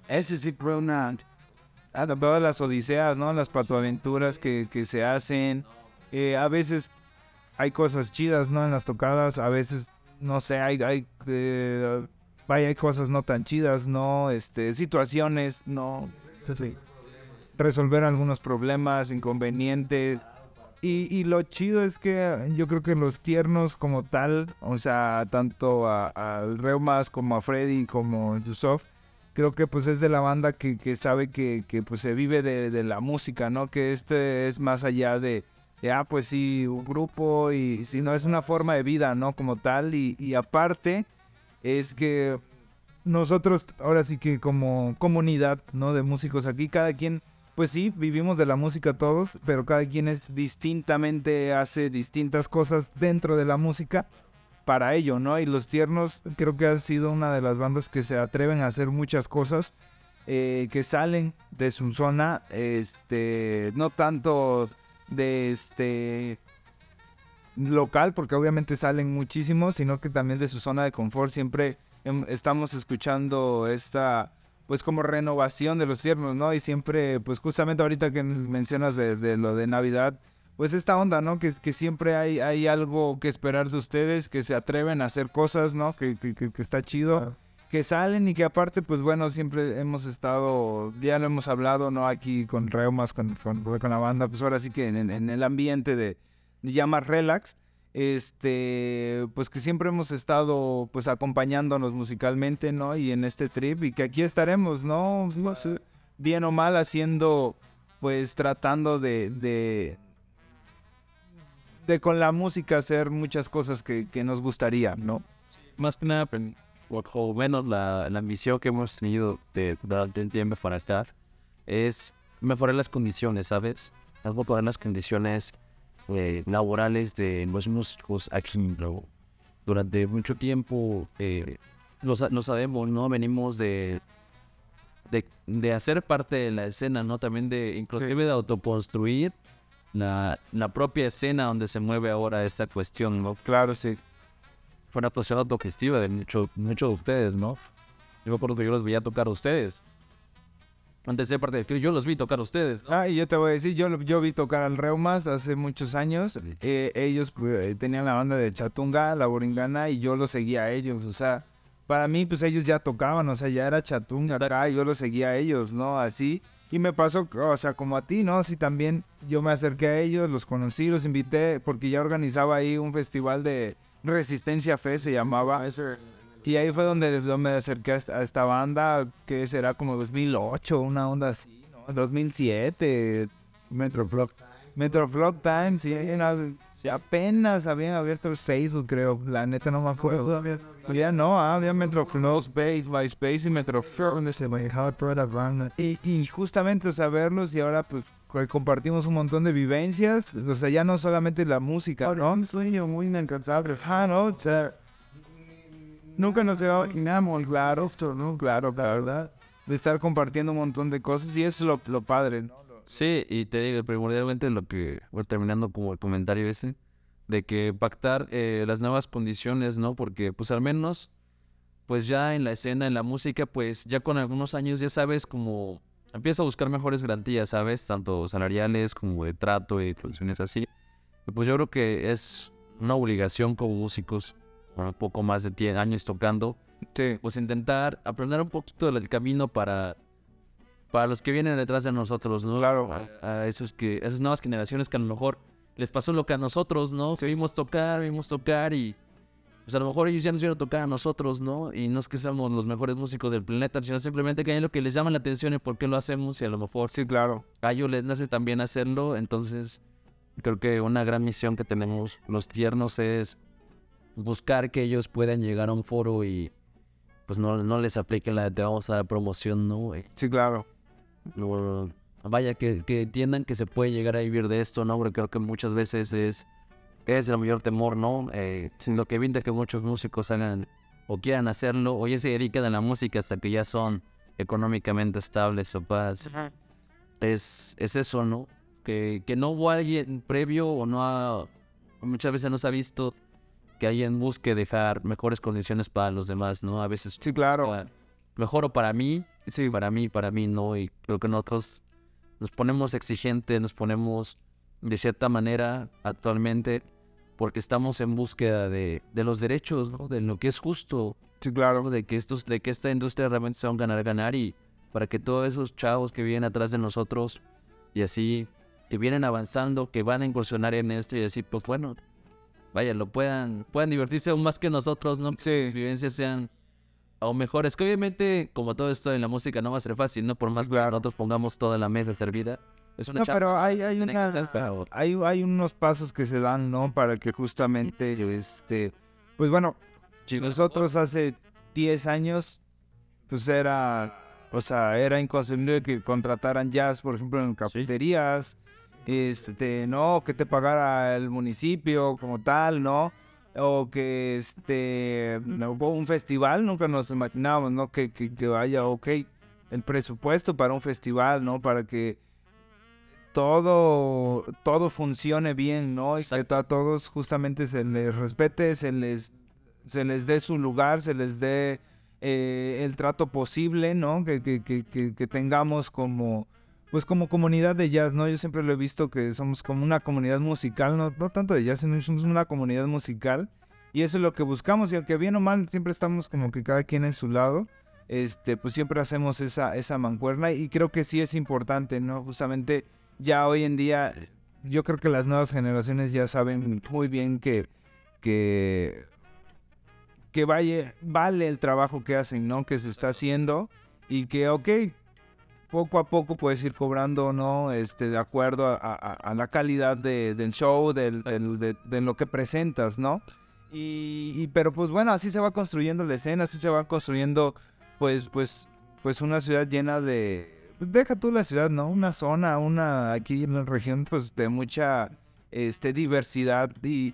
Speaker 2: Ese sí fue una...
Speaker 1: Ah, todas las odiseas, ¿no? Las patoaventuras que, que se hacen. Eh, a veces hay cosas chidas, ¿no? En las tocadas, a veces, no sé, hay, hay, eh, vaya, hay cosas no tan chidas, ¿no? Este, situaciones, ¿no? Resolver algunos problemas, inconvenientes. Y, y, lo chido es que yo creo que los tiernos como tal, o sea, tanto al Reumas como a Freddy como Yusuf, creo que pues es de la banda que, que sabe que, que, pues se vive de, de, la música, ¿no? Que este es más allá de, ya pues sí, un grupo y si no es una forma de vida, ¿no? Como tal y, aparte es que nosotros ahora sí que como comunidad, ¿no? De músicos aquí, cada quien pues sí, vivimos de la música todos, pero cada quien es distintamente, hace distintas cosas dentro de la música para ello, ¿no? Y Los Tiernos creo que ha sido una de las bandas que se atreven a hacer muchas cosas, eh, que salen de su zona, este, no tanto de este local, porque obviamente salen muchísimos, sino que también de su zona de confort. Siempre em, estamos escuchando esta pues como renovación de los tiernos, ¿no? Y siempre, pues justamente ahorita que mencionas de, lo de Navidad, pues esta onda, ¿no? Que, que siempre hay, hay algo que esperar de ustedes, que se atreven a hacer cosas, ¿no? Que, que, que está chido. Que salen y que aparte, pues bueno, siempre hemos estado, ya lo hemos hablado, ¿no? Aquí con Reumas, con, con, con la banda, pues ahora sí que en, en el ambiente de, de ya más relax este, pues que siempre hemos estado pues acompañándonos musicalmente, ¿no? Y en este trip y que aquí estaremos, ¿no? Bien o mal haciendo, pues tratando de, de, de con la música hacer muchas cosas que, que nos gustaría, ¿no?
Speaker 3: Más que nada, o menos la, la ambición que hemos tenido de durante el tiempo para estar es mejorar las condiciones, ¿sabes? Es mejorar las condiciones eh, laborales de los músicos aquí. Durante mucho tiempo, eh, lo, sabemos, ¿no? Venimos de, de, de, hacer parte de la escena, ¿no? También de, inclusive de autoconstruir la, la propia escena donde se mueve ahora esta cuestión, ¿no?
Speaker 1: Claro, sí.
Speaker 3: Fue una actuación autogestiva de muchos mucho de ustedes, ¿no? Yo me acuerdo que yo los veía tocar a ustedes antes de ser parte del club, yo los vi tocar a ustedes. ¿no?
Speaker 1: Ah, y yo te voy a decir, yo, yo vi tocar al Reumas hace muchos años. Eh, ellos eh, tenían la banda de Chatunga, la Boringana, y yo los seguía a ellos. O sea, para mí, pues ellos ya tocaban, o sea, ya era Chatunga acá, y yo los seguía a ellos, ¿no? Así. Y me pasó, o sea, como a ti, ¿no? Así también yo me acerqué a ellos, los conocí, los invité, porque ya organizaba ahí un festival de Resistencia Fe, se llamaba. Y ahí fue donde, me acerqué a esta banda, que será como 2008, una onda así, ¿no? 2007.
Speaker 2: Metroflog.
Speaker 1: Metroflog Times, sí, apenas habían abierto el Facebook, creo. La neta no me acuerdo. Ya no, ah, había Metroflog, Space, MySpace y Metroflog. Y, y justamente, o sea, verlos y ahora pues compartimos un montón de vivencias. O sea, ya no solamente la música, ¿no?
Speaker 2: un sueño muy inalcanzable.
Speaker 1: Ah, ¿no? O sea, Nunca nos imaginamos, claro, ¿no? Claro, la verdad. De estar compartiendo un montón de cosas y eso es lo, padre, ¿no?
Speaker 3: Sí, y te digo, primordialmente lo que, voy terminando como el comentario ese, de que pactar eh, las nuevas condiciones, ¿no? Porque pues al menos, pues ya en la escena, en la música, pues ya con algunos años ya sabes como empieza a buscar mejores garantías, ¿sabes? Tanto salariales como de trato y cuestiones así. Y pues yo creo que es una obligación como músicos un poco más de 10 años tocando, pues intentar aprender un poquito del camino para, para los que vienen detrás de nosotros, ¿no?
Speaker 1: Claro.
Speaker 3: A, esos que, esas nuevas generaciones que a lo mejor les pasó lo que a nosotros, ¿no? Que vimos tocar, vimos tocar y pues a lo mejor ellos ya nos vieron tocar a nosotros, ¿no? Y no es que seamos los mejores músicos del planeta, sino simplemente que hay lo que les llama la atención y por qué lo hacemos y a lo mejor...
Speaker 1: Sí, claro.
Speaker 3: A ellos les nace también hacerlo, entonces creo que una gran misión que tenemos los tiernos es buscar que ellos puedan llegar a un foro y pues no, no les apliquen la de te vamos a dar promoción, ¿no?
Speaker 1: Sí, claro.
Speaker 3: vaya, que, que, entiendan que se puede llegar a vivir de esto, ¿no? Porque creo que muchas veces es es el mayor temor, ¿no? Eh, lo que evita que muchos músicos hagan o quieran hacerlo o ya se dedican a la música hasta que ya son económicamente estables o paz. Es, es eso, ¿no? Que, que no hubo alguien previo o no ha, muchas veces no se ha visto que alguien busque dejar mejores condiciones para los demás, ¿no? A veces
Speaker 1: Sí, claro.
Speaker 3: busca mejor o para mí,
Speaker 1: Sí,
Speaker 3: para mí, para mí no. Y creo que nosotros nos ponemos exigentes, nos ponemos de cierta manera actualmente porque estamos en búsqueda de, de los derechos, ¿no? De lo que es justo,
Speaker 1: sí, claro.
Speaker 3: de que estos, de que esta industria realmente sea un ganar ganar y para que todos esos chavos que vienen atrás de nosotros y así que vienen avanzando, que van a incursionar en esto y decir, pues bueno, vaya, lo puedan, puedan divertirse aún más que nosotros, ¿no? Que
Speaker 1: Sí.
Speaker 3: sus vivencias sean aún mejores. Que obviamente, como todo esto en la música, no va a ser fácil, ¿no? Por más que
Speaker 1: claro.
Speaker 3: nosotros pongamos toda la mesa servida. Es una
Speaker 1: No, pero hay, hay, una,
Speaker 3: pero-
Speaker 1: hay, hay unos pasos que se dan, ¿no? Para que justamente, este, pues bueno, nosotros hace 10 años, pues era, o sea, era inconcebible que contrataran jazz, por ejemplo, en cafeterías, este, no, que te pagara el municipio como tal, ¿no? O que, este, hubo un festival, nunca nos imaginábamos, ¿no? Que, que, que vaya, ok, el presupuesto para un festival, ¿no? Para que todo, todo funcione bien, ¿no? Y que a todos justamente se les respete, se les, se les dé su lugar, se les dé eh, el trato posible, ¿no? Que, que, que, que, que tengamos como, pues como comunidad de jazz, ¿no? Yo siempre lo he visto que somos como una comunidad musical, no, no tanto de jazz, sino somos una comunidad musical. Y eso es lo que buscamos, y aunque bien o mal, siempre estamos como que cada quien en su lado, este, pues siempre hacemos esa, esa mancuerna, y creo que sí es importante, ¿no? Justamente ya hoy en día, yo creo que las nuevas generaciones ya saben muy bien que, que, que vaya, vale el trabajo que hacen, ¿no? Que se está haciendo, y que, ok, poco a poco puedes ir cobrando, ¿no? Este, de acuerdo a, a- a la calidad de- del show, del, del- de, de lo que presentas, ¿no? Y, y- pero pues bueno, así se va construyendo la escena, así se va construyendo, pues, pues, pues una ciudad llena de, pues deja tú la ciudad, ¿no? Una zona, una aquí en la región, pues de mucha, este, diversidad y,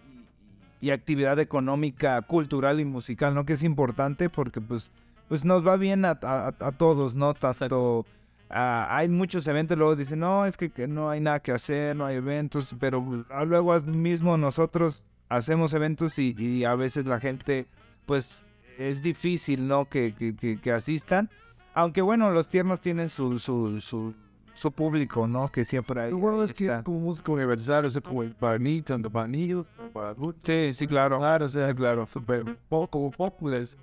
Speaker 1: y actividad económica, cultural y musical, ¿no? Que es importante porque pues, pues nos va bien a, a- a todos, ¿no? Tanto hay muchos eventos, luego dicen, no, es que, que no hay nada que hacer, no hay eventos, pero ah, luego mismo nosotros hacemos eventos y, y a veces la gente, pues es difícil, ¿no? Que, que, que- que asistan. Aunque bueno, los tiernos tienen su, su, su, su público, ¿no? Que siempre hay.
Speaker 4: Bueno es que es como música universal, o sea, como el para niños, tanto como para adultos.
Speaker 1: Sí, sí, claro.
Speaker 4: Claro, o sea, claro, súper po- como populares,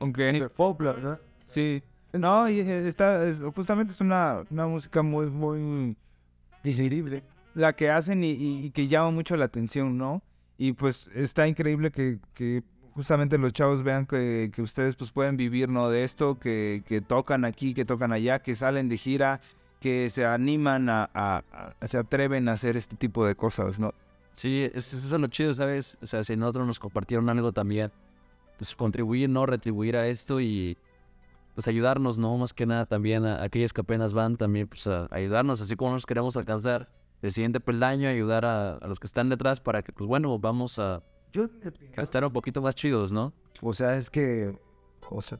Speaker 1: Aunque
Speaker 4: popular, ¿verdad?
Speaker 1: sí. No, y está, es- justamente es una, una música muy, muy
Speaker 4: Digerible.
Speaker 1: la que hacen y, y- y que llama mucho la atención, ¿no? Y pues está increíble que, que justamente los chavos vean que, que ustedes pues pueden vivir, ¿no? De esto, que, que tocan aquí, que tocan allá, que salen de gira, que se animan a, se atreven a hacer este tipo de cosas, ¿no?
Speaker 3: Sí, es, es eso lo chido, ¿sabes? O sea, si nosotros nos compartieron algo también, pues contribuir, no retribuir a esto y pues ayudarnos, ¿no? Más que nada también a, aquellos que apenas van, también pues a, ayudarnos, así como nos queremos alcanzar el siguiente peldaño, ayudar a, a los que están detrás para que, pues bueno, vamos a,
Speaker 2: Yo,
Speaker 3: a estar un poquito más chidos, ¿no?
Speaker 2: o sea, es que, o sea,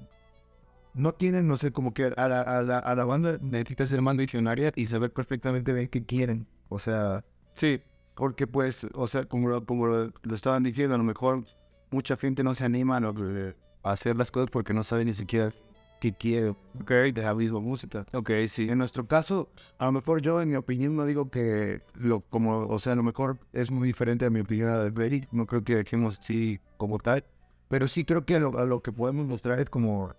Speaker 2: no tienen, no sé, como que a la, a la, a la banda necesita ser más visionaria y saber perfectamente bien qué quieren. O sea,
Speaker 1: Sí,
Speaker 2: porque pues, o sea, como, lo- como lo, lo estaban diciendo, a lo mejor mucha gente no se anima a, lo que- a hacer las cosas porque no sabe ni siquiera qué quiere
Speaker 1: ok,
Speaker 2: de la misma música.
Speaker 1: ok, sí.
Speaker 2: En nuestro caso, a lo mejor yo, en mi opinión, no digo que lo como, o sea, a lo mejor es muy diferente a mi opinión de Betty. No creo que dejemos así como tal. Pero sí creo que a lo, a lo que podemos mostrar es como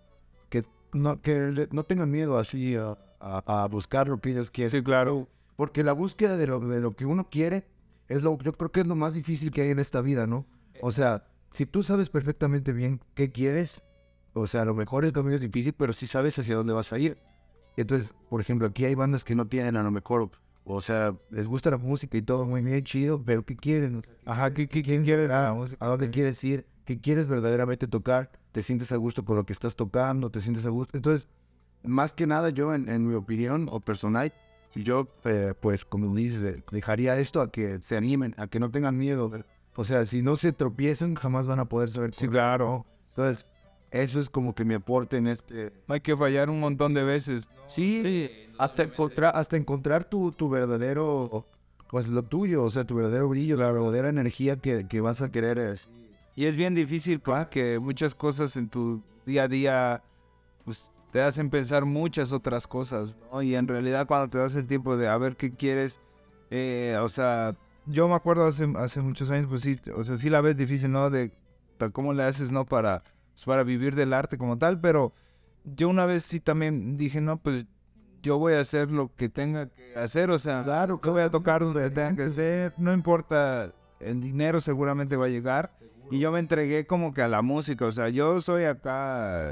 Speaker 2: que no, que no tengan miedo así a, a- a buscar lo que ellos quieren.
Speaker 1: Sí, claro.
Speaker 2: Porque la búsqueda de lo, de lo que uno quiere es lo, yo creo que es lo más difícil que hay en esta vida, ¿no? O sea, si tú sabes perfectamente bien qué quieres, o sea, a lo mejor el camino es difícil, pero sí sabes hacia dónde vas a ir. Entonces, por ejemplo, aquí hay bandas que no tienen a lo mejor, o sea, les gusta la música y todo muy bien, chido, pero ¿qué quieren? O sea,
Speaker 1: Ajá, ¿qué, qué, quién quiere la música?
Speaker 2: ¿A dónde quieres ir? ¿Qué quieres verdaderamente tocar? ¿Te sientes a gusto con lo que estás tocando? ¿Te sientes a gusto? Entonces, más que nada, yo, en, en mi opinión o personal, yo, eh, pues, como dices, dejaría esto a que se animen, a que no tengan miedo. O sea, si no se tropiezan, jamás van a poder saber.
Speaker 1: Sí, claro.
Speaker 2: Entonces, eso es como que mi aporte en este...
Speaker 1: Hay que fallar un montón de veces.
Speaker 2: Sí, hasta encontrar, hasta encontrar tu, tu verdadero, pues lo tuyo, o sea, tu verdadero brillo, la verdadera energía que, que vas a querer. Es,
Speaker 1: Y es bien difícil porque muchas cosas en tu día a día pues te hacen pensar muchas otras cosas, ¿no? Y en realidad cuando te das el tiempo de a ver qué quieres, eh, o sea, yo me acuerdo hace, hace muchos años, pues sí, o sea, sí la ves difícil, ¿no? De tal cómo le haces, ¿no? Para, para vivir del arte como tal, pero yo una vez sí también dije, no, pues yo voy a hacer lo que tenga que hacer, o sea,
Speaker 2: Claro,
Speaker 1: yo voy a tocar donde tenga que hacer, no importa, el dinero seguramente va a llegar. Y yo me entregué como que a la música, o sea, yo soy acá,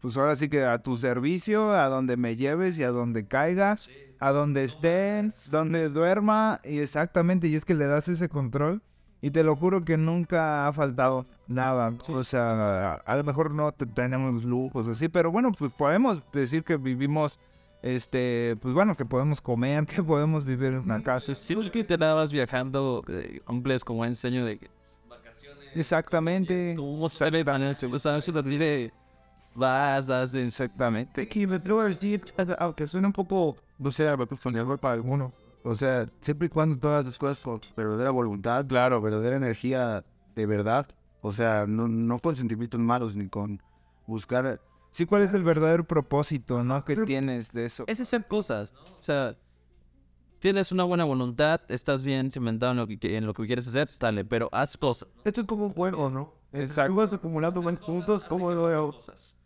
Speaker 1: pues ahora sí que a tu servicio, a donde me lleves y a donde caiga, a donde estés, donde duerma, y exactamente, y es que le das ese control. Y te lo juro que nunca ha faltado nada. O sea, a, a lo mejor no te- tenemos lujos así, pero bueno, pues podemos decir que vivimos, este, pues bueno, que podemos comer, que podemos vivir en una casa.
Speaker 3: Si es que te nada más viajando, eh, cumples como enseño de que
Speaker 1: Exactamente.
Speaker 3: como se ve, o sea, te dice, vas, das,
Speaker 1: Exactamente.
Speaker 2: Aquí me atrevo a decir, aunque suene un poco, no sé, soñador para alguno. O sea, siempre y cuando todas las cosas con verdadera voluntad, claro, verdadera energía de verdad. O sea, no, no con sentimientos malos ni con buscar...
Speaker 1: Sí, ¿cuál es el verdadero propósito, no? Que tienes de eso.
Speaker 3: es hacer cosas, ¿no? O sea, tienes una buena voluntad, estás bien cimentado en lo que, en lo que quieres hacer, dale, pero haz cosas.
Speaker 2: Esto es como un juego, ¿no?
Speaker 1: Exacto.
Speaker 2: Tú vas acumulando más puntos, como lo veo.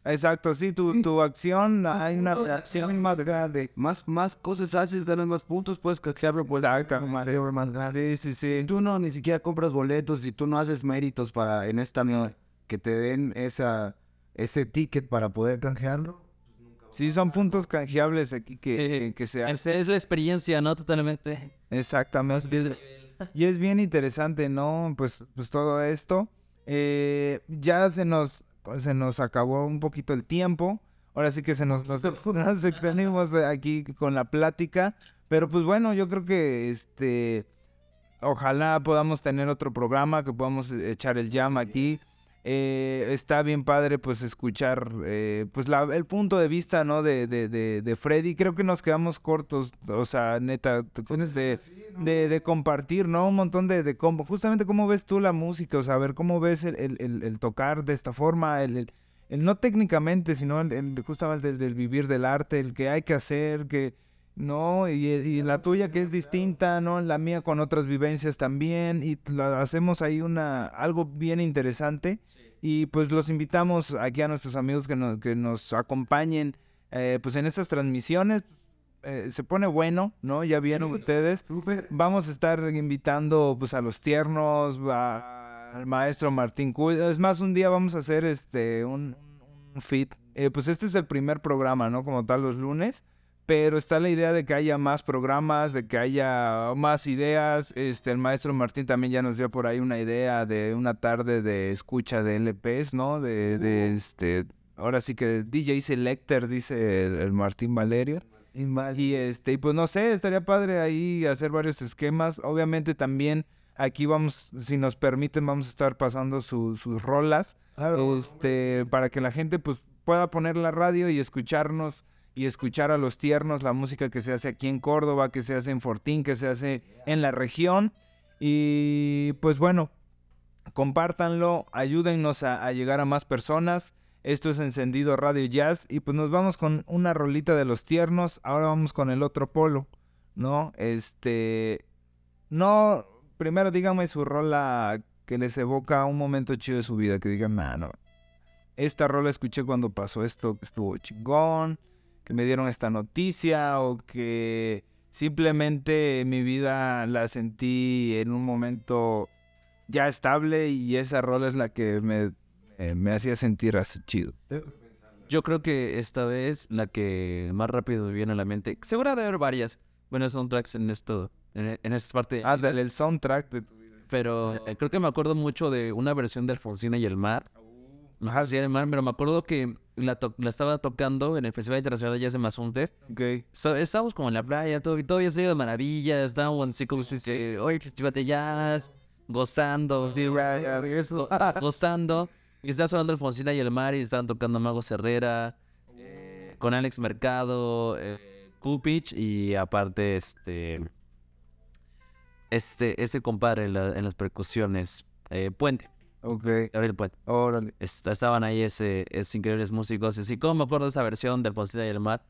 Speaker 1: Exacto, sí, tu, tu acción, hay una
Speaker 2: reacción más grande. Más, más cosas haces, ganas más puntos, puedes canjearlo por
Speaker 1: Exacto.
Speaker 2: un mayor más grande.
Speaker 1: Sí, sí,
Speaker 2: Si
Speaker 1: sí.
Speaker 2: tú no ni siquiera compras boletos, si tú no haces méritos para en esta que te den esa ese ticket para poder canjearlo.
Speaker 1: Sí, son puntos canjeables aquí que,
Speaker 3: Sí.
Speaker 1: que, que se hacen.
Speaker 3: Es, es la experiencia, ¿no? Totalmente.
Speaker 1: Exactamente. Y es bien interesante, ¿no? Pues, pues todo esto. Eh, ya se nos, se nos acabó un poquito el tiempo. Ahora sí que se nos, nos, nos extendimos aquí con la plática. Pero pues bueno, yo creo que este. Ojalá podamos tener otro programa, que podamos echar el jam aquí. Eh, está bien padre pues escuchar eh, pues la- el punto de vista no de, de, de, de Freddy. Creo que nos quedamos cortos o sea neta de, compartir no un montón de, de cómo justamente cómo ves tú la música o sea a ver cómo ves el, el, el- el tocar de esta forma el, el- no técnicamente sino el, el- justamente el del vivir del arte el que hay que hacer que no, y, y la tuya que es distinta, ¿no? La mía con otras vivencias también, y la, hacemos ahí una, algo bien interesante. Y pues los invitamos aquí a nuestros amigos que nos, que nos acompañen, eh, pues en estas transmisiones. Eh, se pone bueno, ¿no? Ya vieron ustedes. Vamos a estar invitando pues a los tiernos, a- al maestro Martín Cuy. Es más, un día vamos a hacer este un, un fit. Eh, pues este es el primer programa, ¿no? Como tal los lunes. Pero está la idea de que haya más programas, de que haya más ideas. Este, el maestro Martín también ya nos dio por ahí una idea de una tarde de escucha de LPs, ¿no? De, de este, ahora sí que DJ Selector, dice el, el Martín Valerio. Y este, y pues no sé, estaría padre ahí hacer varios esquemas. Obviamente también aquí vamos, si nos permiten, vamos a estar pasando su- sus rolas. Este, para que la gente pues pueda poner la radio y escucharnos y escuchar a los tiernos, la música que se hace aquí en Córdoba, que se hace en Fortín, que se hace en la región. Y pues bueno, compártanlo, ayúdennos a, llegar a más personas. Esto es Encendido Radio Jazz y pues nos vamos con una rolita de los tiernos. Ahora vamos con el otro polo, ¿no? Este, no, primero díganme su rola que les evoca un momento chido de su vida, que digan, mano, esta rola escuché cuando pasó esto, estuvo chingón, que me dieron esta noticia o que simplemente mi vida la sentí en un momento ya estable y esa rola es la que me, eh, me hacía sentir así chido.
Speaker 3: Yo creo que esta vez la que más rápido me viene a la mente, seguro de haber varias buenos soundtracks en esto, en, en esta parte.
Speaker 1: Ah, del el soundtrack de tu vida.
Speaker 3: Pero eh, creo que me acuerdo mucho de una versión de Alfonsina y el mar. Ajá, sí, el mar, pero me acuerdo que la, to- la estaba tocando en el Festival Internacional de Jazz de Mazunte.
Speaker 1: Ok.
Speaker 3: So- estábamos como en la playa, todo, y todo había salido de maravilla, estábamos así como si, oye, Festival de Jazz, gozando, go- gozando. Y estaba sonando Alfonsina y el mar y estaban tocando Mago Herrera, eh, con Alex Mercado, eh, Kupich y aparte este, este, ese compadre en, la- en las percusiones, eh, Puente,
Speaker 1: Ok,
Speaker 3: Gabriel Puente.
Speaker 1: órale.
Speaker 3: Est- estaban ahí ese, esos increíbles músicos. Y sí, como me acuerdo de esa versión de Alfonsina y el mar.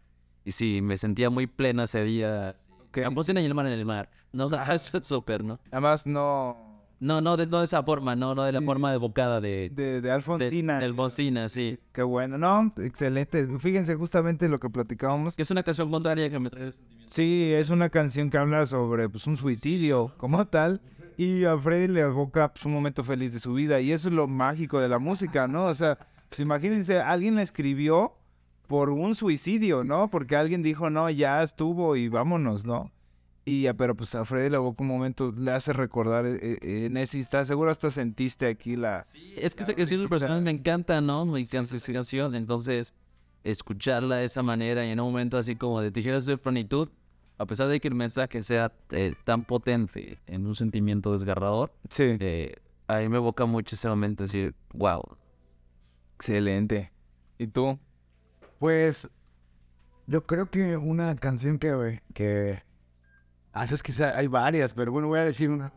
Speaker 3: Y sí, me sentía muy plena ese día.
Speaker 1: Ok.
Speaker 3: Alfonsina y el mar en el mar. No, eso es súper, ¿no?
Speaker 1: Además, no.
Speaker 3: No, no de, no de esa forma, no, no de la
Speaker 1: Sí.
Speaker 3: forma de bocada de,
Speaker 1: De, de
Speaker 3: de,
Speaker 1: Alfonsina.
Speaker 3: de Alfonsina, sí.
Speaker 1: Qué bueno, no, excelente. Fíjense justamente lo que platicábamos.
Speaker 3: Que es una canción contraria que me trae sentimientos.
Speaker 1: Sí, es una canción que habla sobre pues, un suicidio como tal. Y a Freddy le evoca pues, un momento feliz de su vida. Y eso es lo mágico de la música, ¿no? O sea, pues imagínense, alguien la escribió por un suicidio, ¿no? Porque alguien dijo, no, ya estuvo y vámonos, ¿no? Y ya, pero pues a Freddy le evoca un momento, le hace recordar eh, eh, en ese instante. Seguro hasta sentiste aquí la...
Speaker 3: Es que esa canción personal me encanta, ¿no? Me encanta esa canción. Entonces, escucharla de esa manera y en un momento así como de tijeras de plenitud, a pesar de que el mensaje sea eh, tan potente en un sentimiento desgarrador,
Speaker 1: Sí.
Speaker 3: eh, a mí me evoca mucho ese momento, decir, wow.
Speaker 1: Excelente. ¿Y tú?
Speaker 2: Pues yo creo que una canción que... que... Ah, es que hay varias, pero bueno, voy a decir una.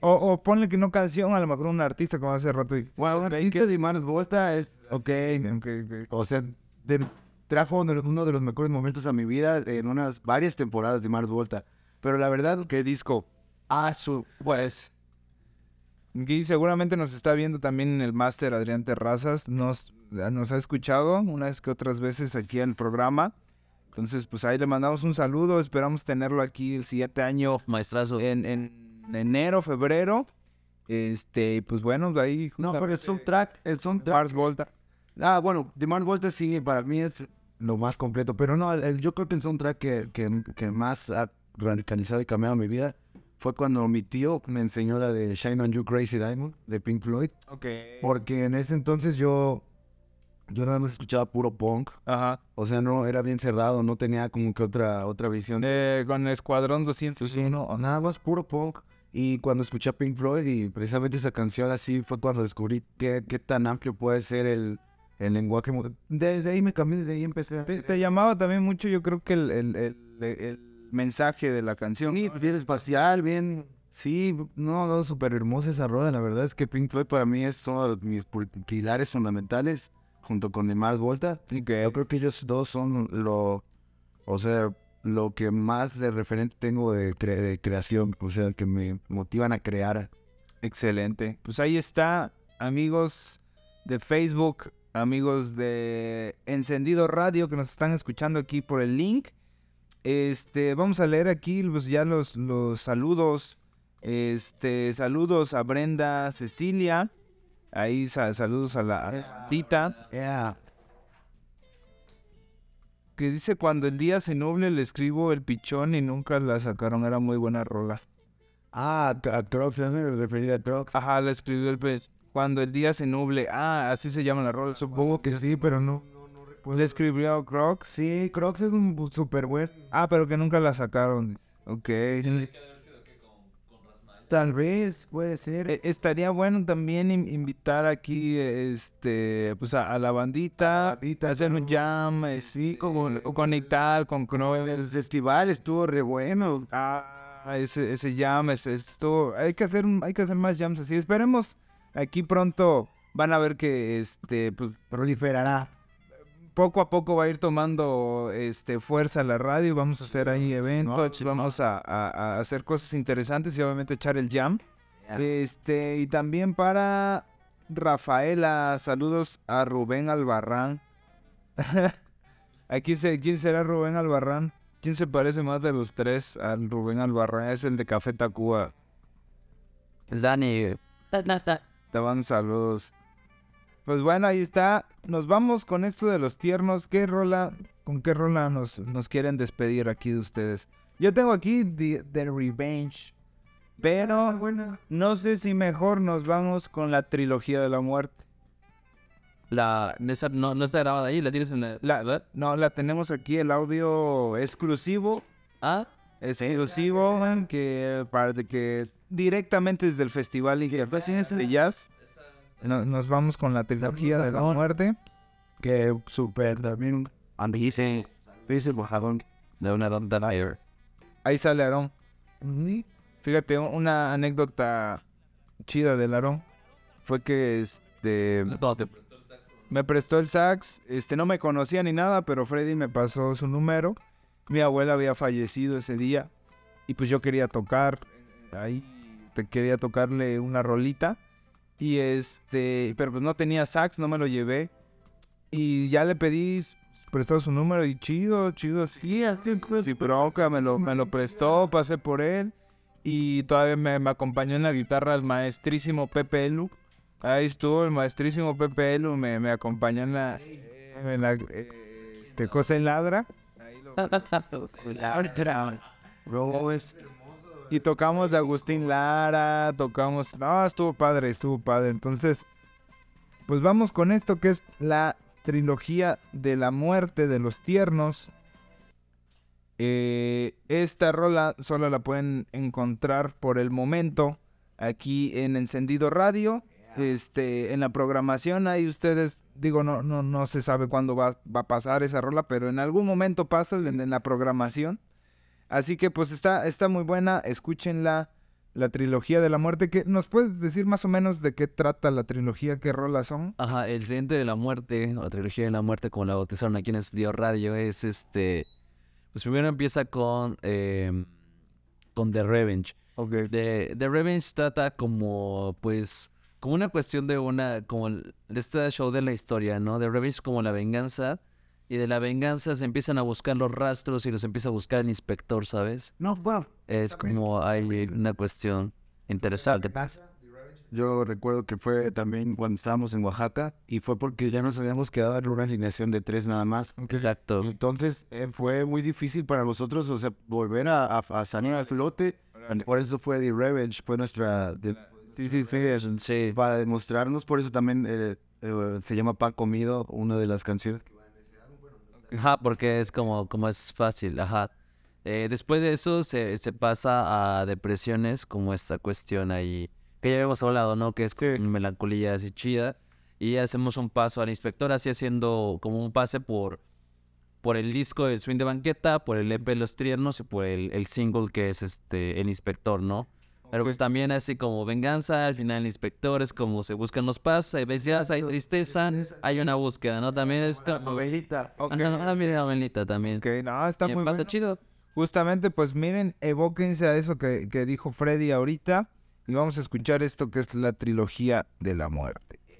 Speaker 1: O, o ponle que no canción, a lo mejor un artista como hace rato. y-
Speaker 2: Bueno, un artista de Manos Volta es...
Speaker 1: Ok, ok, ok.
Speaker 2: O sea, de- trajo uno de, los- mejores momentos a mi vida en unas varias temporadas de Mars Volta. Pero la verdad,
Speaker 1: ¿Qué disco?
Speaker 2: a su, pues,
Speaker 1: Gui seguramente nos está viendo también en el máster Adrián Terrazas. Nos, nos ha escuchado unas que otras veces aquí en el programa. Entonces, pues ahí le mandamos un saludo. Esperamos tenerlo aquí el siguiente año
Speaker 3: Maestrazo.
Speaker 1: en, en enero, febrero. Este, y pues bueno, de ahí.
Speaker 2: no, pero el soundtrack, el soundtrack.
Speaker 1: Mars Volta.
Speaker 2: Ah, bueno, The Mars Volta sí, para mí es lo más completo. Pero no, el- yo creo que el soundtrack que, que, que más ha radicalizado y cambiado mi vida fue cuando mi tío me enseñó la de Shine on You Crazy Diamond de Pink Floyd.
Speaker 1: Ok.
Speaker 2: Porque en ese entonces yo, yo nada más escuchaba puro punk.
Speaker 1: Ajá.
Speaker 2: O sea, no, era bien cerrado, no tenía como que otra, otra visión.
Speaker 1: Eh, con Escuadrón 201.
Speaker 2: Nada más puro punk. Y cuando escuché a Pink Floyd y precisamente esa canción así fue cuando descubrí qué, qué tan amplio puede ser el, el lenguaje. Desde ahí me cambié, desde ahí empecé a...
Speaker 1: Te, te llamaba también mucho, yo creo que el, el, el- el mensaje de la canción.
Speaker 2: Sí, bien espacial, bien... Sí, no, no, súper hermosa esa rola. La verdad es que Pink Floyd para mí es uno de los- mis pilares fundamentales junto con The Mars Volta. Yo creo que ellos dos son lo, o sea, lo que más de referente tengo de, cre- de creación, o sea, que me motivan a crear.
Speaker 1: Excelente. Pues ahí está, amigos de Facebook, amigos de Encendido Radio que nos están escuchando aquí por el link. Este, vamos a leer aquí pues, ya los, los saludos. Este, saludos a Brenda Cecilia. Ahí sa- saludos a la la Tita.
Speaker 2: Yeah.
Speaker 1: Que dice cuando el día se nuble le escribo el pichón y nunca la sacaron. Era muy buena rola.
Speaker 2: Ah, a Crocs, me referí a Crocs.
Speaker 1: Ajá, la escribió el pez. Cuando el día se nuble. Ah, así se llama la rola.
Speaker 2: Supongo que sí, pero no.
Speaker 1: Le escribió Crocs.
Speaker 2: Sí, Crocs es un súper buen.
Speaker 1: Ah, pero que nunca la sacaron. Ok.
Speaker 2: Tal vez, puede ser.
Speaker 1: Eh, estaría bueno también in- invitar aquí, este, pues a, a la bandita,
Speaker 2: bandita,
Speaker 1: hacer un
Speaker 2: claro.
Speaker 1: jam, eh, sí, como conectar con
Speaker 2: el
Speaker 1: Croix.
Speaker 2: festival estuvo re bueno.
Speaker 1: Ah, ese, ese jam, es esto. Hay que hacer, un- hay que hacer más jams así. Esperemos aquí pronto van a ver que, este, pues
Speaker 2: Proliferará.
Speaker 1: poco a poco va a ir tomando este fuerza la radio, vamos a hacer ahí eventos, vamos a, a- a hacer cosas interesantes y obviamente echar el jam. Este, y también para Rafaela, saludos a Rubén Albarrán. ¿A quién, se- quién será Rubén Albarrán? ¿Quién se parece más de los tres al Rubén Albarrán? Es el de Café Tacuba.
Speaker 3: El Dani.
Speaker 1: Te van saludos. Pues bueno, ahí está. Nos vamos con esto de los tiernos. ¿Qué rola, con qué rola nos, nos quieren despedir aquí de ustedes? Yo tengo aquí The, The Revenge. Pero no sé si mejor nos vamos con la trilogía de la muerte.
Speaker 3: La, esa no, no está grabada ahí, la tienes en la...
Speaker 1: La-
Speaker 3: ¿verdad?
Speaker 1: No, la tenemos aquí, el audio exclusivo.
Speaker 3: Ah,
Speaker 1: exclusivo que para de que directamente desde el festival internacional de jazz no- nos vamos con la trilogía de la muerte.
Speaker 2: Que súper también.
Speaker 3: Amazing. De.
Speaker 1: Ahí sale Aarón. Fíjate, u- una anécdota chida del Aarón fue que este me prestó el sax, este no me conocía ni nada, pero Freddy me pasó su número. Mi abuela había fallecido ese día y pues yo quería tocar ahí te quería tocarle una rolita y este, pero pues no tenía sax, no me lo llevé y ya le pedí prestado su número y chido, chido, sí, así sin bronca, me lo, me lo prestó, pasé por él y todavía me, me acompañó en la guitarra el maestrísimo Pepe Elu. Ahí estuvo el maestrísimo Pepe Elu, me, me acompañó en la, en la este, cosa en ladra. Y tocamos de Agustín Lara, tocamos... No, estuvo padre, estuvo padre. Entonces, pues vamos con esto que es la trilogía de la muerte de los tiernos. Eh, esta rola solo la pueden encontrar por el momento aquí en Encendido Radio. Este, en la programación ahí ustedes, digo, no, no, no se sabe cuándo va, va a pasar esa rola, pero en algún momento pasa en, en la programación. Así que pues está, está muy buena, escúchenla, la trilogía de la muerte. que ¿Nos puedes decir más o menos de qué trata la trilogía, qué rolas son?
Speaker 3: Ajá, el Tridente de la Muerte, o la trilogía de la muerte, como la bautizaron aquí en Estudio Radio, es este. Pues primero empieza con. em, con The Revenge. The, The Revenge trata como, pues. Como una cuestión de una. Como el- de este show de la historia, ¿no? The Revenge como la venganza. Y de la venganza se empiezan a buscar los rastros y los empieza a buscar el inspector, ¿sabes?
Speaker 2: No, bueno.
Speaker 3: Es como hay una cuestión interesante.
Speaker 2: Yo recuerdo que fue también cuando estábamos en Oaxaca y fue porque ya nos habíamos quedado en una alineación de tres nada más.
Speaker 3: Exacto.
Speaker 2: Entonces eh, fue muy difícil para nosotros, o sea, volver a, a- a salir al flote. Por eso fue The Revenge, fue nuestra... de-
Speaker 1: Sí, sí, sí.
Speaker 3: Sí.
Speaker 2: para demostrarnos, por eso también eh, eh, se llama Pan Comido, una de las canciones.
Speaker 3: Ajá, porque es como, como es fácil, ajá. Eh, después de eso se, se pasa a depresiones, como esta cuestión ahí, que ya habíamos hablado, ¿no? Que es
Speaker 1: Sí.
Speaker 3: melancolía así chida. Y hacemos un paso al inspector, así haciendo como un pase por, por el disco del swing de banqueta, por el EP Los Tiernos y por el, el single que es este el inspector, ¿no? Pero pues también así como venganza, al final el inspector es como se buscan los pasos, hay veces hay tristeza, hay una búsqueda, ¿no? También es como...
Speaker 2: Novelita.
Speaker 3: Ajá, ah, mira, Novelita también.
Speaker 1: Ok, no, está muy bueno.
Speaker 3: chido.
Speaker 1: Justamente, pues miren, evóquense a eso que, que dijo Freddy ahorita. Y vamos a escuchar esto que es la trilogía de la muerte.